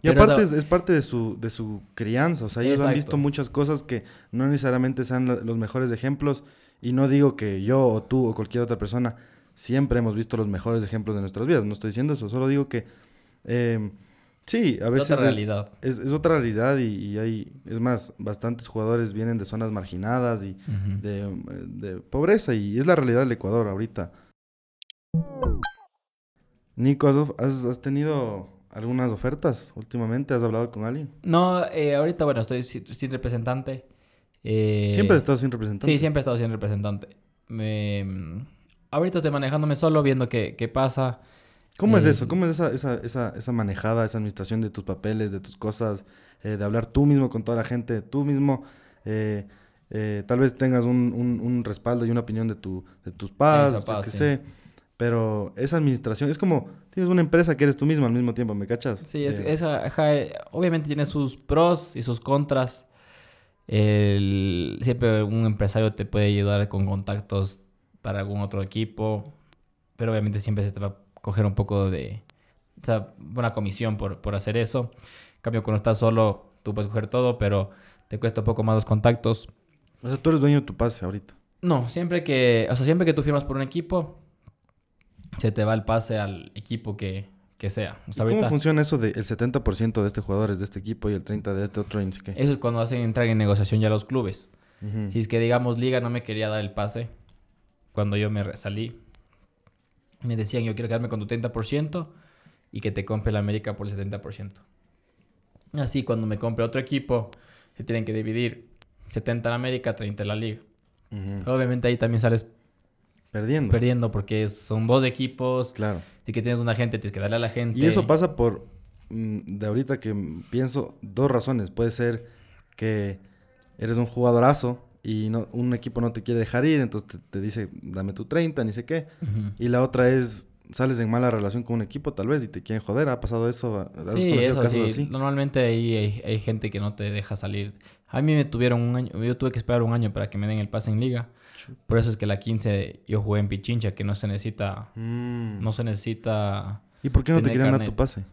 Y Pero aparte eso- es, es parte de su, de su crianza, o sea, ellos han visto muchas cosas que no necesariamente sean lo- los mejores ejemplos y no digo que yo o tú o cualquier otra persona siempre hemos visto los mejores ejemplos de nuestras vidas, no estoy diciendo eso, solo digo que eh, sí, a Es veces otra es, realidad. es- es otra realidad y, y hay, es más, bastantes jugadores vienen de zonas marginadas y de, de pobreza y es la realidad del Ecuador ahorita. Nico, ¿has, of- has- has tenido algunas ofertas últimamente? ¿Has hablado con alguien? No, eh, ahorita, bueno, estoy si- sin representante. Eh, Siempre has estado sin representante. Sí, siempre he estado siendo representante. Me, mm, ahorita estoy manejándome solo, viendo qué, qué pasa. ¿Cómo es Eh, eso? ¿Cómo es esa, esa, esa, esa manejada, esa administración de tus papeles, de tus cosas, eh, de hablar tú mismo con toda la gente, tú mismo? eh, eh, tal vez tengas un, un- un respaldo y una opinión de, tu, de tus padres, papás, yo qué sí. sé. Pero esa administración es como, tienes una empresa que eres tú mismo al mismo tiempo, ¿me cachas? Sí, es, Eh, esa, eh, obviamente tiene sus pros y sus contras. El- siempre un empresario te puede ayudar con contactos para algún otro equipo, pero obviamente siempre se te va a coger un poco de, o sea, una comisión por, por hacer eso. En cambio, cuando estás solo, tú puedes coger todo, pero te cuesta un poco más los contactos. O sea, tú eres dueño de tu pase ahorita. No, siempre que, o sea, siempre que tú firmas por un equipo, se te va el pase al equipo que, que sea. O ¿Y sea, ¿Cómo ahorita, funciona eso de el 70% de este jugador es de este equipo y el 30% de este otro? eso es cuando hacen entrar en negociación ya los clubes. Si es que, digamos, Liga no me quería dar el pase cuando yo me salí, me decían, yo quiero quedarme con tu 30% y que te compre la América por el 70%. Así, cuando me compre otro equipo, se tienen que dividir 70 en América, 30 en la Liga. Ujú. Obviamente ahí también sales Perdiendo. perdiendo porque son dos equipos Claro. y que tienes una gente, tienes que darle a la gente. Y eso pasa por, mm, de ahorita que pienso, dos razones. Puede ser que eres un jugadorazo y no, un equipo no te quiere dejar ir, entonces te, te dice, dame tu 30, ni sé qué. Y la otra es, sales en mala relación con un equipo tal vez y te quieren joder. ¿Ha pasado eso? ¿Has Sí, eso casos sí. así? Normalmente ahí hay, hay gente que no te deja salir. A mí me tuvieron un año, yo tuve que esperar un año para que me den el pase en liga. Por eso es que la 15 yo jugué en Pichincha, que no se necesita, Mm. no se necesita... ¿Y por qué no te querían dar tu pase?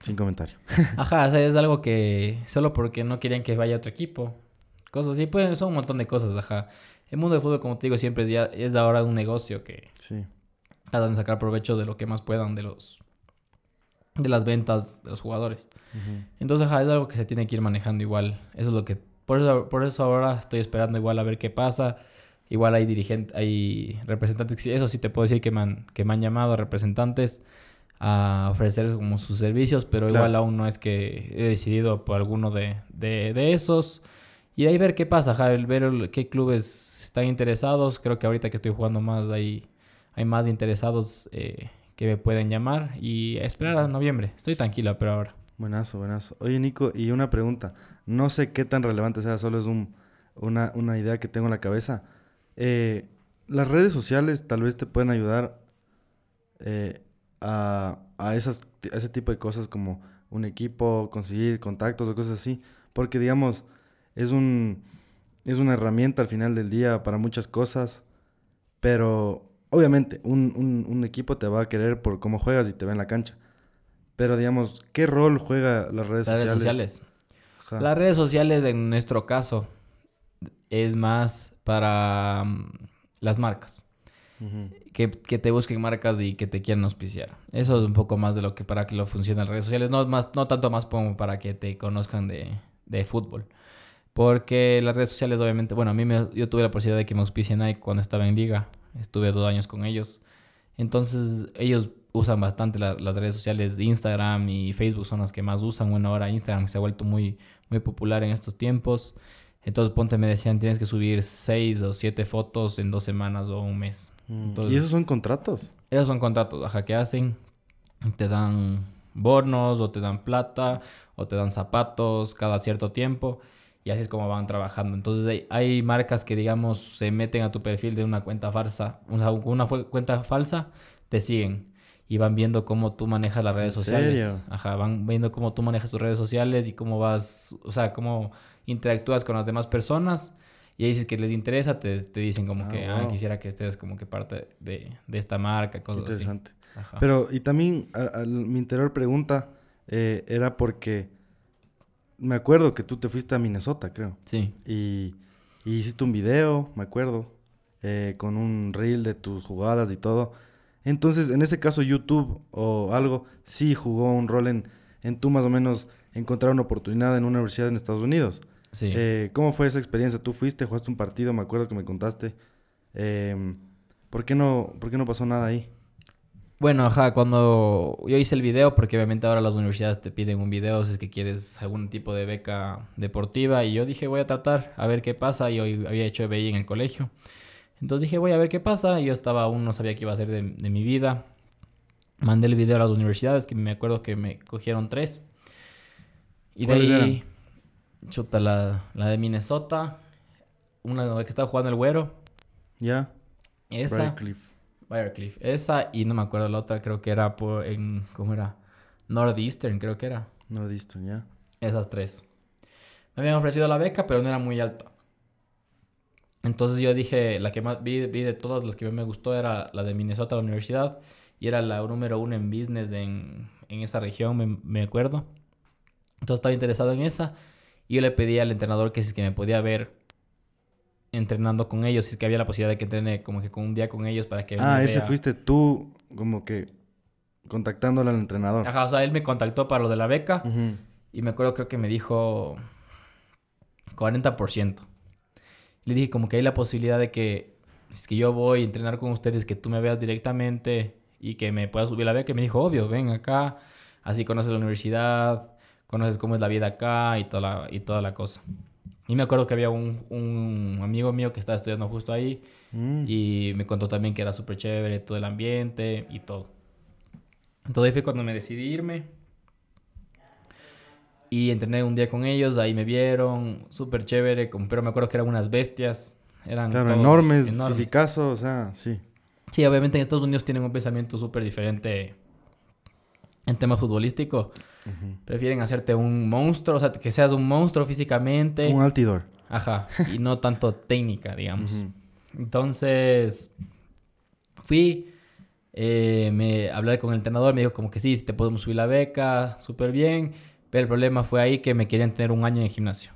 Sin comentario. Ajá, o sea, es algo que solo porque no querían que vaya a otro equipo. Cosas así, pues son un montón de cosas, ajá. El mundo del fútbol, como te digo, siempre es, ya, es ahora un negocio que Sí. tratan de sacar provecho de lo que más puedan de los de las ventas de los jugadores. Entonces, ajá, es algo que se tiene que ir manejando igual. Eso es lo que por eso por eso ahora estoy esperando igual a ver qué pasa. Igual hay dirigentes, hay representantes, eso sí te puedo decir que me han, que me han llamado representantes a ofrecer como sus servicios, pero Claro. igual aún no es que he decidido por alguno de, de, de esos. Y de ahí ver qué pasa, el ver qué clubes están interesados. Creo que ahorita que estoy jugando más hay, hay más interesados eh, que me pueden llamar y esperar a noviembre. Estoy tranquila, pero ahora. Buenazo, buenazo. Oye, Nico, y una pregunta. No sé qué tan relevante sea, solo es un, una, una idea que tengo en la cabeza. Eh, las redes sociales tal vez te pueden ayudar eh, a, a, esas, ese tipo de cosas como un equipo, conseguir contactos o cosas así. Porque, digamos, es, un, es una herramienta al final del día para muchas cosas. Pero, obviamente, un, un, un equipo te va a querer por cómo juegas y te ve en la cancha. Pero, digamos, ¿qué rol juega las redes Las redes sociales? sociales. Ajá. Las redes sociales en nuestro caso es más para mm, las marcas. Que, que te busquen marcas y que te quieran auspiciar. Eso es un poco más de lo que para que lo funcionen las redes sociales. No, más, no tanto más como para que te conozcan de, de fútbol. Porque las redes sociales, obviamente, bueno, a mí me, yo tuve la posibilidad de que me auspicien Nike cuando estaba en liga. Estuve dos años con ellos. Entonces, ellos usan bastante la- las redes sociales. Instagram y Facebook son las que más usan. Bueno, ahora Instagram se ha vuelto muy, muy popular en estos tiempos. Entonces, ponte, me decían, tienes que subir seis o siete fotos en dos semanas o un mes. Mm. Entonces- ¿Y esos son contratos? Esos son contratos, ajá, que hacen. Te dan bonos, o te dan plata, o te dan zapatos cada cierto tiempo. Y así es como van trabajando. Entonces hay, hay marcas que, digamos, se meten a tu perfil de una cuenta falsa. Una fu- cuenta falsa, te siguen. Y van viendo cómo tú manejas las redes ¿En sociales. serio? Ajá, van viendo cómo tú manejas tus redes sociales y cómo vas, o sea, cómo interactúas con las demás personas. Y ahí si es que les interesa, te, te dicen como Ah, que, ah, quisiera que estés como que parte de, de esta marca, cosas así. Interesante. Pero, y también, a- a- mi interior pregunta eh, era porque me acuerdo que tú te fuiste a Minnesota, creo. Sí, Y, y hiciste un video, me acuerdo, eh, con un reel de tus jugadas y todo. Entonces, en ese caso, YouTube o algo sí jugó un rol en, en tú más o menos encontrar una oportunidad en una universidad en Estados Unidos. sí. Eh, ¿Cómo fue esa experiencia? Tú fuiste, jugaste un partido, me acuerdo que me contaste. Em, ¿por, qué no, ¿Por qué no pasó nada ahí? Bueno, ajá, cuando yo hice el video, porque obviamente ahora las universidades te piden un video si es que quieres algún tipo de beca deportiva, y yo dije, voy a tratar a ver qué pasa, y hoy había hecho BI en el colegio. Entonces dije, voy a ver qué pasa, y yo estaba aún no sabía qué iba a hacer de, de mi vida. Mandé el video a las universidades, que me acuerdo que me cogieron tres. Y de ¿Cuáles ahí, chuta, la, la de Minnesota, una que estaba jugando el güero, ¿Ya? esa. Radcliffe. Briarcliff. Esa y no me acuerdo la otra, creo que era por en ¿cómo era? Northeastern, creo que era. Northeastern, ¿ya? Esas tres. Me habían ofrecido la beca, pero no era muy alta. Entonces yo dije, la que más vi, vi de todas las que más me gustó era la de Minnesota, la universidad, y era la número uno en business en, en esa región, me, me acuerdo. Entonces estaba interesado en esa, y yo le pedí al entrenador que si es que me podía ver entrenando con ellos, si es que había la posibilidad de que entrene como que con un día con ellos para que Ah, ese vea. fuiste tú como que contactándole al entrenador. Ajá, o sea, él me contactó para lo de la beca y me acuerdo creo que me dijo 40%. Le dije como que hay la posibilidad de que si es que yo voy a entrenar con ustedes, que tú me veas directamente y que me puedas subir la beca. Y me dijo, obvio, ven acá, así conoces la universidad, conoces cómo es la vida acá y toda la, y toda la cosa. Y me acuerdo que había un, un amigo mío que estaba estudiando justo ahí Mm. y me contó también que era súper chévere todo el ambiente y todo. Entonces ahí fue cuando me decidí irme. Y entrené un día con ellos, ahí me vieron, súper chévere, pero me acuerdo que eran unas bestias. Eran Claro, enormes, enormes. fisicazo, o sea, sí. Sí, obviamente en Estados Unidos tienen un pensamiento súper diferente en tema futbolístico. Prefieren hacerte un monstruo, o sea, que seas un monstruo físicamente. Un altidor. Ajá, y no tanto técnica, digamos. Ujú. Entonces, fui, eh, me hablé con el entrenador, me dijo como que sí, te podemos subir la beca, súper bien, pero el problema fue ahí que me querían tener un año en gimnasio.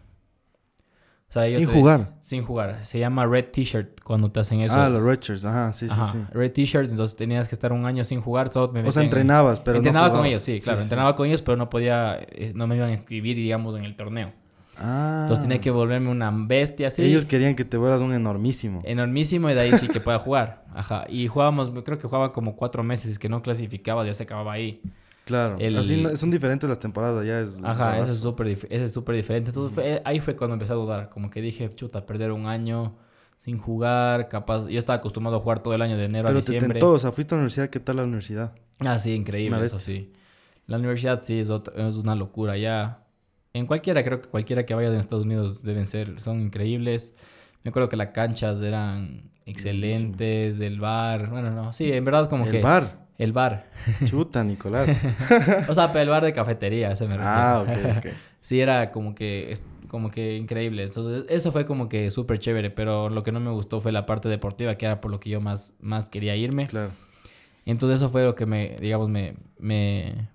Sea, Sin jugar. Sin jugar. Se llama Red T-shirt cuando te hacen eso. Ah, los Redshirts, ajá, sí, sí, Ajá, sí. Red T-shirt, entonces tenías que estar un año sin jugar. me O sea, entrenabas, pero no entrenaba con jugabas. ellos, sí, claro. sí, sí. entrenaba con ellos, pero no podía, eh, no me iban a inscribir, digamos, en el torneo. Ah. Entonces tenía que volverme una bestia así. Ellos querían que te vuelvas un enormísimo. Enormísimo y de ahí sí que pueda jugar. Ajá. Y jugábamos, creo que jugaba como cuatro meses, es que no clasificaba, ya se acababa ahí. Claro. el- Así no- son diferentes las temporadas, ya es. Ajá, eso es súper es diferente. Entonces fue- ahí fue cuando empecé a dudar. Como que dije, chuta, perder un año sin jugar, capaz. Yo estaba acostumbrado a jugar todo el año de enero Pero a te diciembre. tentó, o sea, fuiste a la universidad, ¿qué tal la universidad? Ah, sí, increíble, eso sí. La universidad sí es, otra- es una locura ya. En cualquiera, creo que cualquiera que vaya de Estados Unidos deben ser, son increíbles. Me acuerdo que las canchas eran excelentes, el bar, bueno, no, sí, en verdad como El que... bar. El bar. Chuta, Nicolás. O sea, pero el bar de cafetería, ese me refiero. ah, ok, ok. Sí, era como que, como que increíble. Entonces, eso fue como que súper chévere, pero lo que no me gustó fue la parte deportiva, que era por lo que yo más, más quería irme. Claro. Entonces eso fue lo que me, digamos, me, me,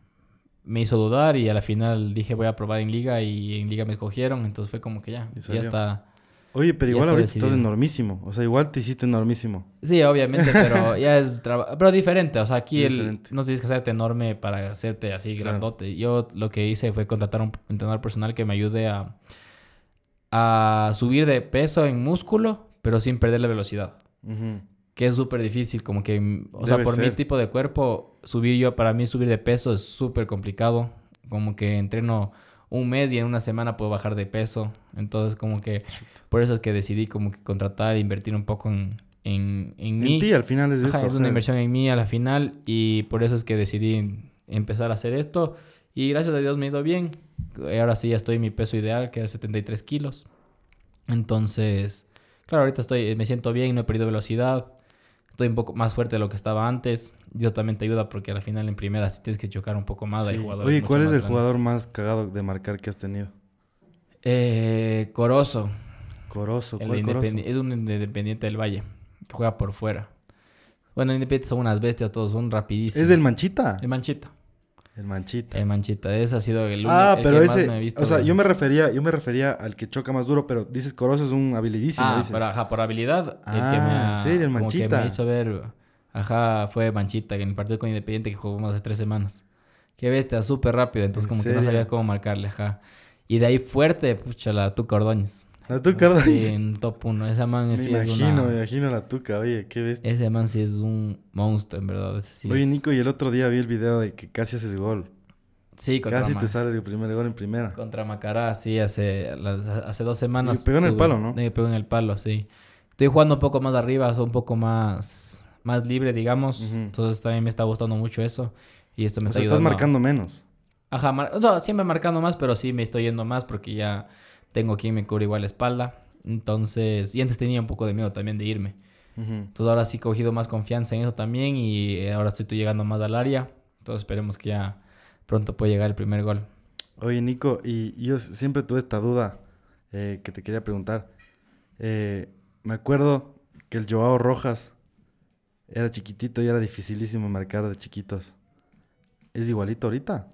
me hizo dudar y a la final dije voy a probar en liga y en liga me escogieron, entonces fue como que ya, Y ya está. Oye, pero igual ahorita estás enormísimo. O sea, igual te hiciste enormísimo. Sí, obviamente, pero ya es trabajo, pero diferente, o sea, aquí el- no tienes que hacerte enorme para hacerte así Claro. grandote. Yo lo que hice fue contratar a un entrenador personal que me ayude a, a subir de peso en músculo, pero sin perder la velocidad. Que es súper difícil, como que, o sea, por mi tipo de cuerpo, subir yo, para mí subir de peso es súper complicado, como que entreno un mes y en una semana puedo bajar de peso, entonces como que, por eso es que decidí como que contratar e invertir un poco en, en, en mí. En ti al final es Ajá, eso. es una inversión en mí a la final y por eso es que decidí empezar a hacer esto. Y gracias a Dios me ha ido bien, ahora sí ya estoy en mi peso ideal, que era 73 kilos, entonces, claro, ahorita estoy, me siento bien, no he perdido velocidad, estoy un poco más fuerte de lo que estaba antes. Dios también te ayuda porque al final en primera sí tienes que chocar un poco más. Hay sí. jugadores Oye, ¿cuál es el grandes. jugador más cagado de marcar que has tenido? Eh, Corozo. Corozo. ¿Cuál Corozo? Es un Independiente del Valle. Que juega por fuera. Bueno, Independiente son unas bestias, todos son rapidísimos. Es del Manchita. El Manchita. El Manchita. El Manchita. Ese ha sido el único Ah, el pero que más ese, me he visto o sea, de- yo me refería, yo me refería al que choca más duro, pero dices Corozo es un habilidísimo, Ah, dices. pero ajá, por habilidad. el que me Ah, ha, ¿en serio? El como que Manchita. me hizo ver. Ajá, fue Manchita, en el partido con Independiente que jugamos hace tres semanas. Qué bestia, súper rápido. Entonces, ¿En como que no sabía cómo marcarle, ajá. Y de ahí fuerte, pucha, la Tuca Ordóñez. La tuca, ¿verdad? Sí, en top 1. Esa man me sí es imagino, me imagino la tuca, oye, qué bestia. Ese man sí es un monstruo, en verdad. sí oye, es- Nico, y el otro día vi el video de que casi haces gol. Sí, contra, Casi te sale el primer gol en primera. contra Macará, sí, hace, hace dos semanas. Y pegó en el palo, ¿no? Me pegó en el palo, sí. Estoy jugando un poco más arriba, soy un poco más, más libre, digamos. Entonces también me está gustando mucho eso. Y esto me O está sea, estás ayudando. a- marcando menos. Ajá, mar- no, siempre marcando más, pero sí me estoy yendo más porque ya tengo quien me cubre igual la espalda. Entonces, y antes tenía un poco de miedo también de irme. Entonces ahora sí he cogido más confianza en eso también y eh, ahora estoy llegando más al área. Entonces esperemos que ya pronto pueda llegar el primer gol. Oye, Nico, y yo siempre tuve esta duda eh, que te quería preguntar. Eh, me acuerdo que el Joao Rojas era chiquitito y era dificilísimo marcar de chiquitos. ¿Es igualito ahorita?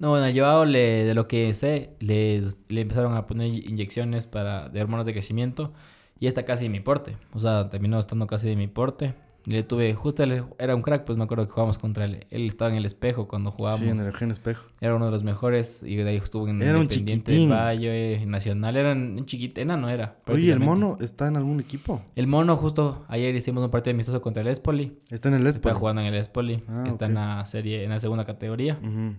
No, bueno, yo le, de lo que sé, les, le empezaron a poner inyecciones para, de hormonas de crecimiento y está casi de mi porte. O sea, terminó estando casi de mi porte. Le tuve, justo él era un crack, pues me acuerdo que jugábamos contra él. Él estaba en el espejo cuando jugábamos. Sí, en el Eugenio Espejo. Era uno de los mejores y de ahí estuvo en Era Independiente Valle, Nacional. Era un chiquito, no era. Oye, ¿el mono está en algún equipo? El mono, justo ayer hicimos un partido amistoso contra el Espoli. Está en el Está Espoli. jugando en el Espoli, Ah, que está ok. en la serie, en la segunda categoría. Ujú.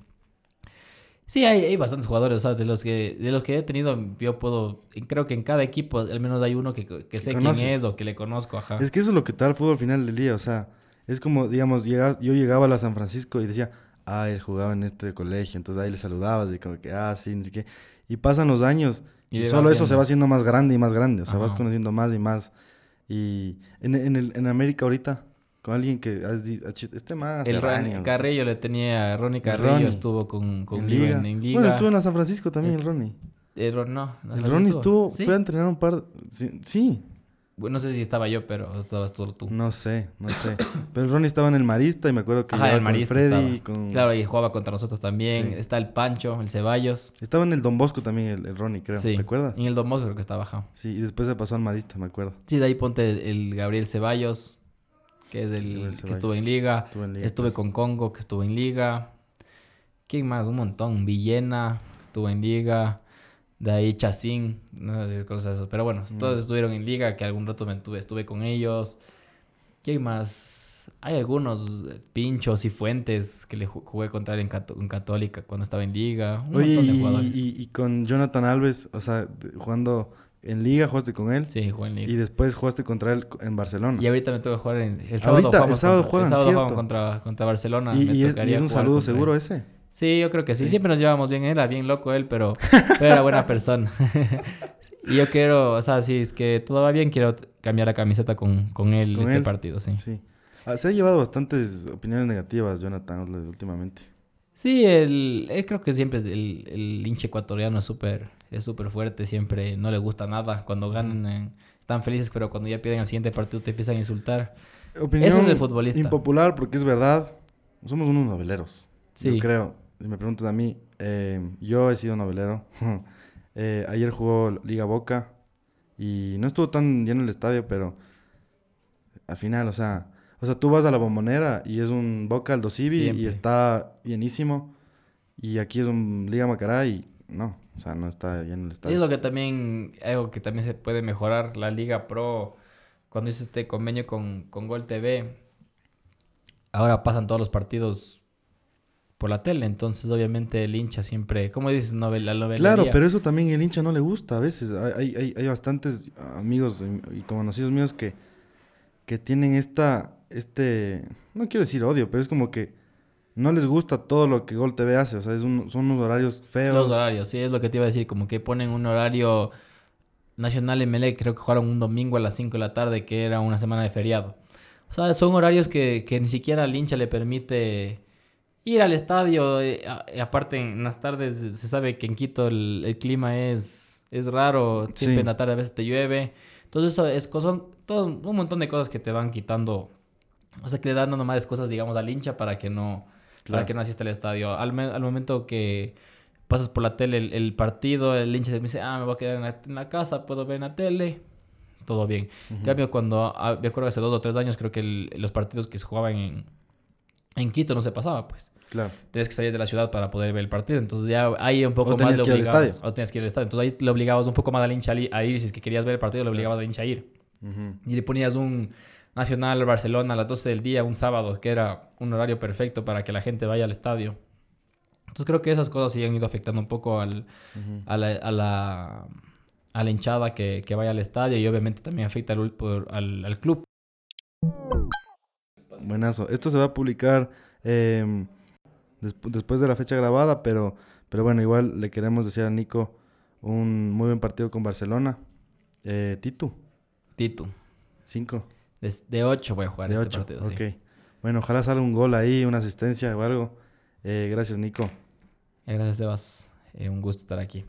Sí, hay, hay bastantes jugadores, o sea, de los que de los que he tenido, yo puedo, creo que en cada equipo al menos hay uno que, que sé quién es o que le conozco, ajá. Es que eso es lo que te da el fútbol al final del día. O sea, es como, digamos, llegas, yo llegaba a la San Francisco y decía, ah, él jugaba en este colegio, entonces ahí le saludabas y como que, ah, sí, ni siquiera. Y pasan los años y, Y solo eso se va haciendo más grande y más grande, o sea, vas conociendo más y más. Y en, en, el, en América ahorita, con alguien que has dicho, este más. El Ron- Carrillo le tenía, Ronnie Carrillo Ronnie. estuvo con, en liga. en, en liga. Bueno, estuvo en la San Francisco también Es- el Ronnie. El Ron- no, no, El Ronnie estuvo, ¿Sí? fue a entrenar un par. Sí, sí, Bueno, no sé si estaba yo, pero estabas tú. tú. no sé, no sé. Pero el Ronnie estaba en el Marista y me acuerdo que Ajá, el con Freddy. Con... Claro, y jugaba contra nosotros también. Sí. Está el Pancho, el Ceballos. Estaba en el Don Bosco también el, el Ronnie, creo. Sí. ¿Te acuerdas? En el Don Bosco creo que estaba, ajá. Sí, y después se pasó al Marista, me acuerdo. Sí, de ahí ponte el, el Gabriel Ceballos, que es el Gabriel que estuvo en liga. Estuvo en liga. Estuve con Congo, que estuvo en liga. ¿Quién más? Un montón. Villena, que estuvo en liga. De ahí Chacín, no sé si cosas eso. Pero bueno, todos Mm. estuvieron en liga, que algún rato me tuve, estuve con ellos. ¿Quién más? Hay algunos eh, pinchos y fuentes que le ju- jugué contra él en, Cato- en Católica cuando estaba en liga. Un Oye, montón de jugadores. y- y con Jonathan Alves, o sea, jugando en Liga, jugaste con él. Sí, jugué en liga. Y después jugaste contra él en Barcelona. Y ahorita me toca jugar en... El sábado Ahorita, el sábado contra, juegan, el sábado cierto. contra, contra Barcelona. Y, es, y tocaría es un saludo él. seguro ese. Sí, yo creo que sí. Sí. Siempre nos llevamos bien. Era bien loco él, pero, pero era buena persona. y yo quiero, o sea, si es que todo va bien, quiero cambiar la camiseta con, con él ¿Con este él? partido, sí. Sí. Ah, se ha llevado bastantes opiniones negativas, Jonathan últimamente. Sí, el, él creo que siempre es el, el hincha ecuatoriano es súper es súper fuerte, siempre no le gusta nada. Cuando ganan eh, están felices, pero cuando ya pierden al siguiente partido te empiezan a insultar. Opinión Eso es del futbolista. impopular porque es verdad. Somos unos noveleros. Sí. Yo creo. Si me preguntas a mí, eh, yo he sido novelero. Eh, ayer jugó Liga Boca y no estuvo tan lleno el estadio, pero al final, o sea, o sea, tú vas a la bombonera y es un Boca Aldo Civi y está llenísimo. Y aquí es un Liga Macará y no, o sea, no está lleno el Es estadio. lo que también, algo que también se puede mejorar, la Liga Pro, cuando hizo este convenio con, con Gol TV, ahora pasan todos los partidos por la tele, entonces obviamente el hincha siempre, como dices, novel, la novelería. Claro, pero eso también el hincha no le gusta a veces. Hay, hay, hay- bastantes amigos y y conocidos míos que, que tienen esta, este, no quiero decir odio, pero es como que no les gusta todo lo que Gol TV hace. O sea, es un- son unos horarios feos. Los horarios, sí, es lo que te iba a decir, como que ponen un horario nacional MLE, creo que jugaron un domingo a las 5 de la tarde, que era una semana de feriado. O sea, son horarios que, que ni siquiera al hincha le permite ir al estadio. eh, aparte, en las tardes se sabe que en Quito el, el clima es, es raro, siempre Sí. en la tarde a veces te llueve. Entonces, eso es, son todo un montón de cosas que te van quitando. O sea, que le dan dando más cosas, digamos, al hincha para que no, para Claro. que no asista al estadio. Al, al momento que pasas por la tele el, el partido, el hincha me dice, ah, me voy a quedar en la, en la casa, puedo ver en la tele, todo bien. En Ujú. cambio, cuando, ah, me acuerdo hace dos o tres años, creo que el- los partidos que se jugaban en, en Quito no se pasaba, pues. Claro. Tienes que salir de la ciudad para poder ver el partido, entonces ya hay un poco O más tenías al obligabas. O tenías que ir al estadio. Entonces ahí le obligabas un poco más al hincha a a ir, si es que querías ver el partido, le obligabas al hincha a ir. Ujú. Y le ponías un Nacional Barcelona a las 12 del día, un sábado, que era un horario perfecto para que la gente vaya al estadio. Entonces creo que esas cosas sí han ido afectando un poco al, Ujú. a, la, a, la, a la hinchada que, que vaya al estadio y obviamente también afecta al, al, al club. Buenazo. Esto se va a publicar eh, despu- después de la fecha grabada, pero, pero bueno, igual le queremos decir a Nico un muy buen partido con Barcelona. Eh, Titu, Tito, 5 de, de 8 voy a jugar de este 8. partido. sí. Ok. Bueno, ojalá salga un gol ahí, una asistencia o algo. Eh, gracias, Nico. Eh, Gracias, Sebas. Eh, un gusto estar aquí.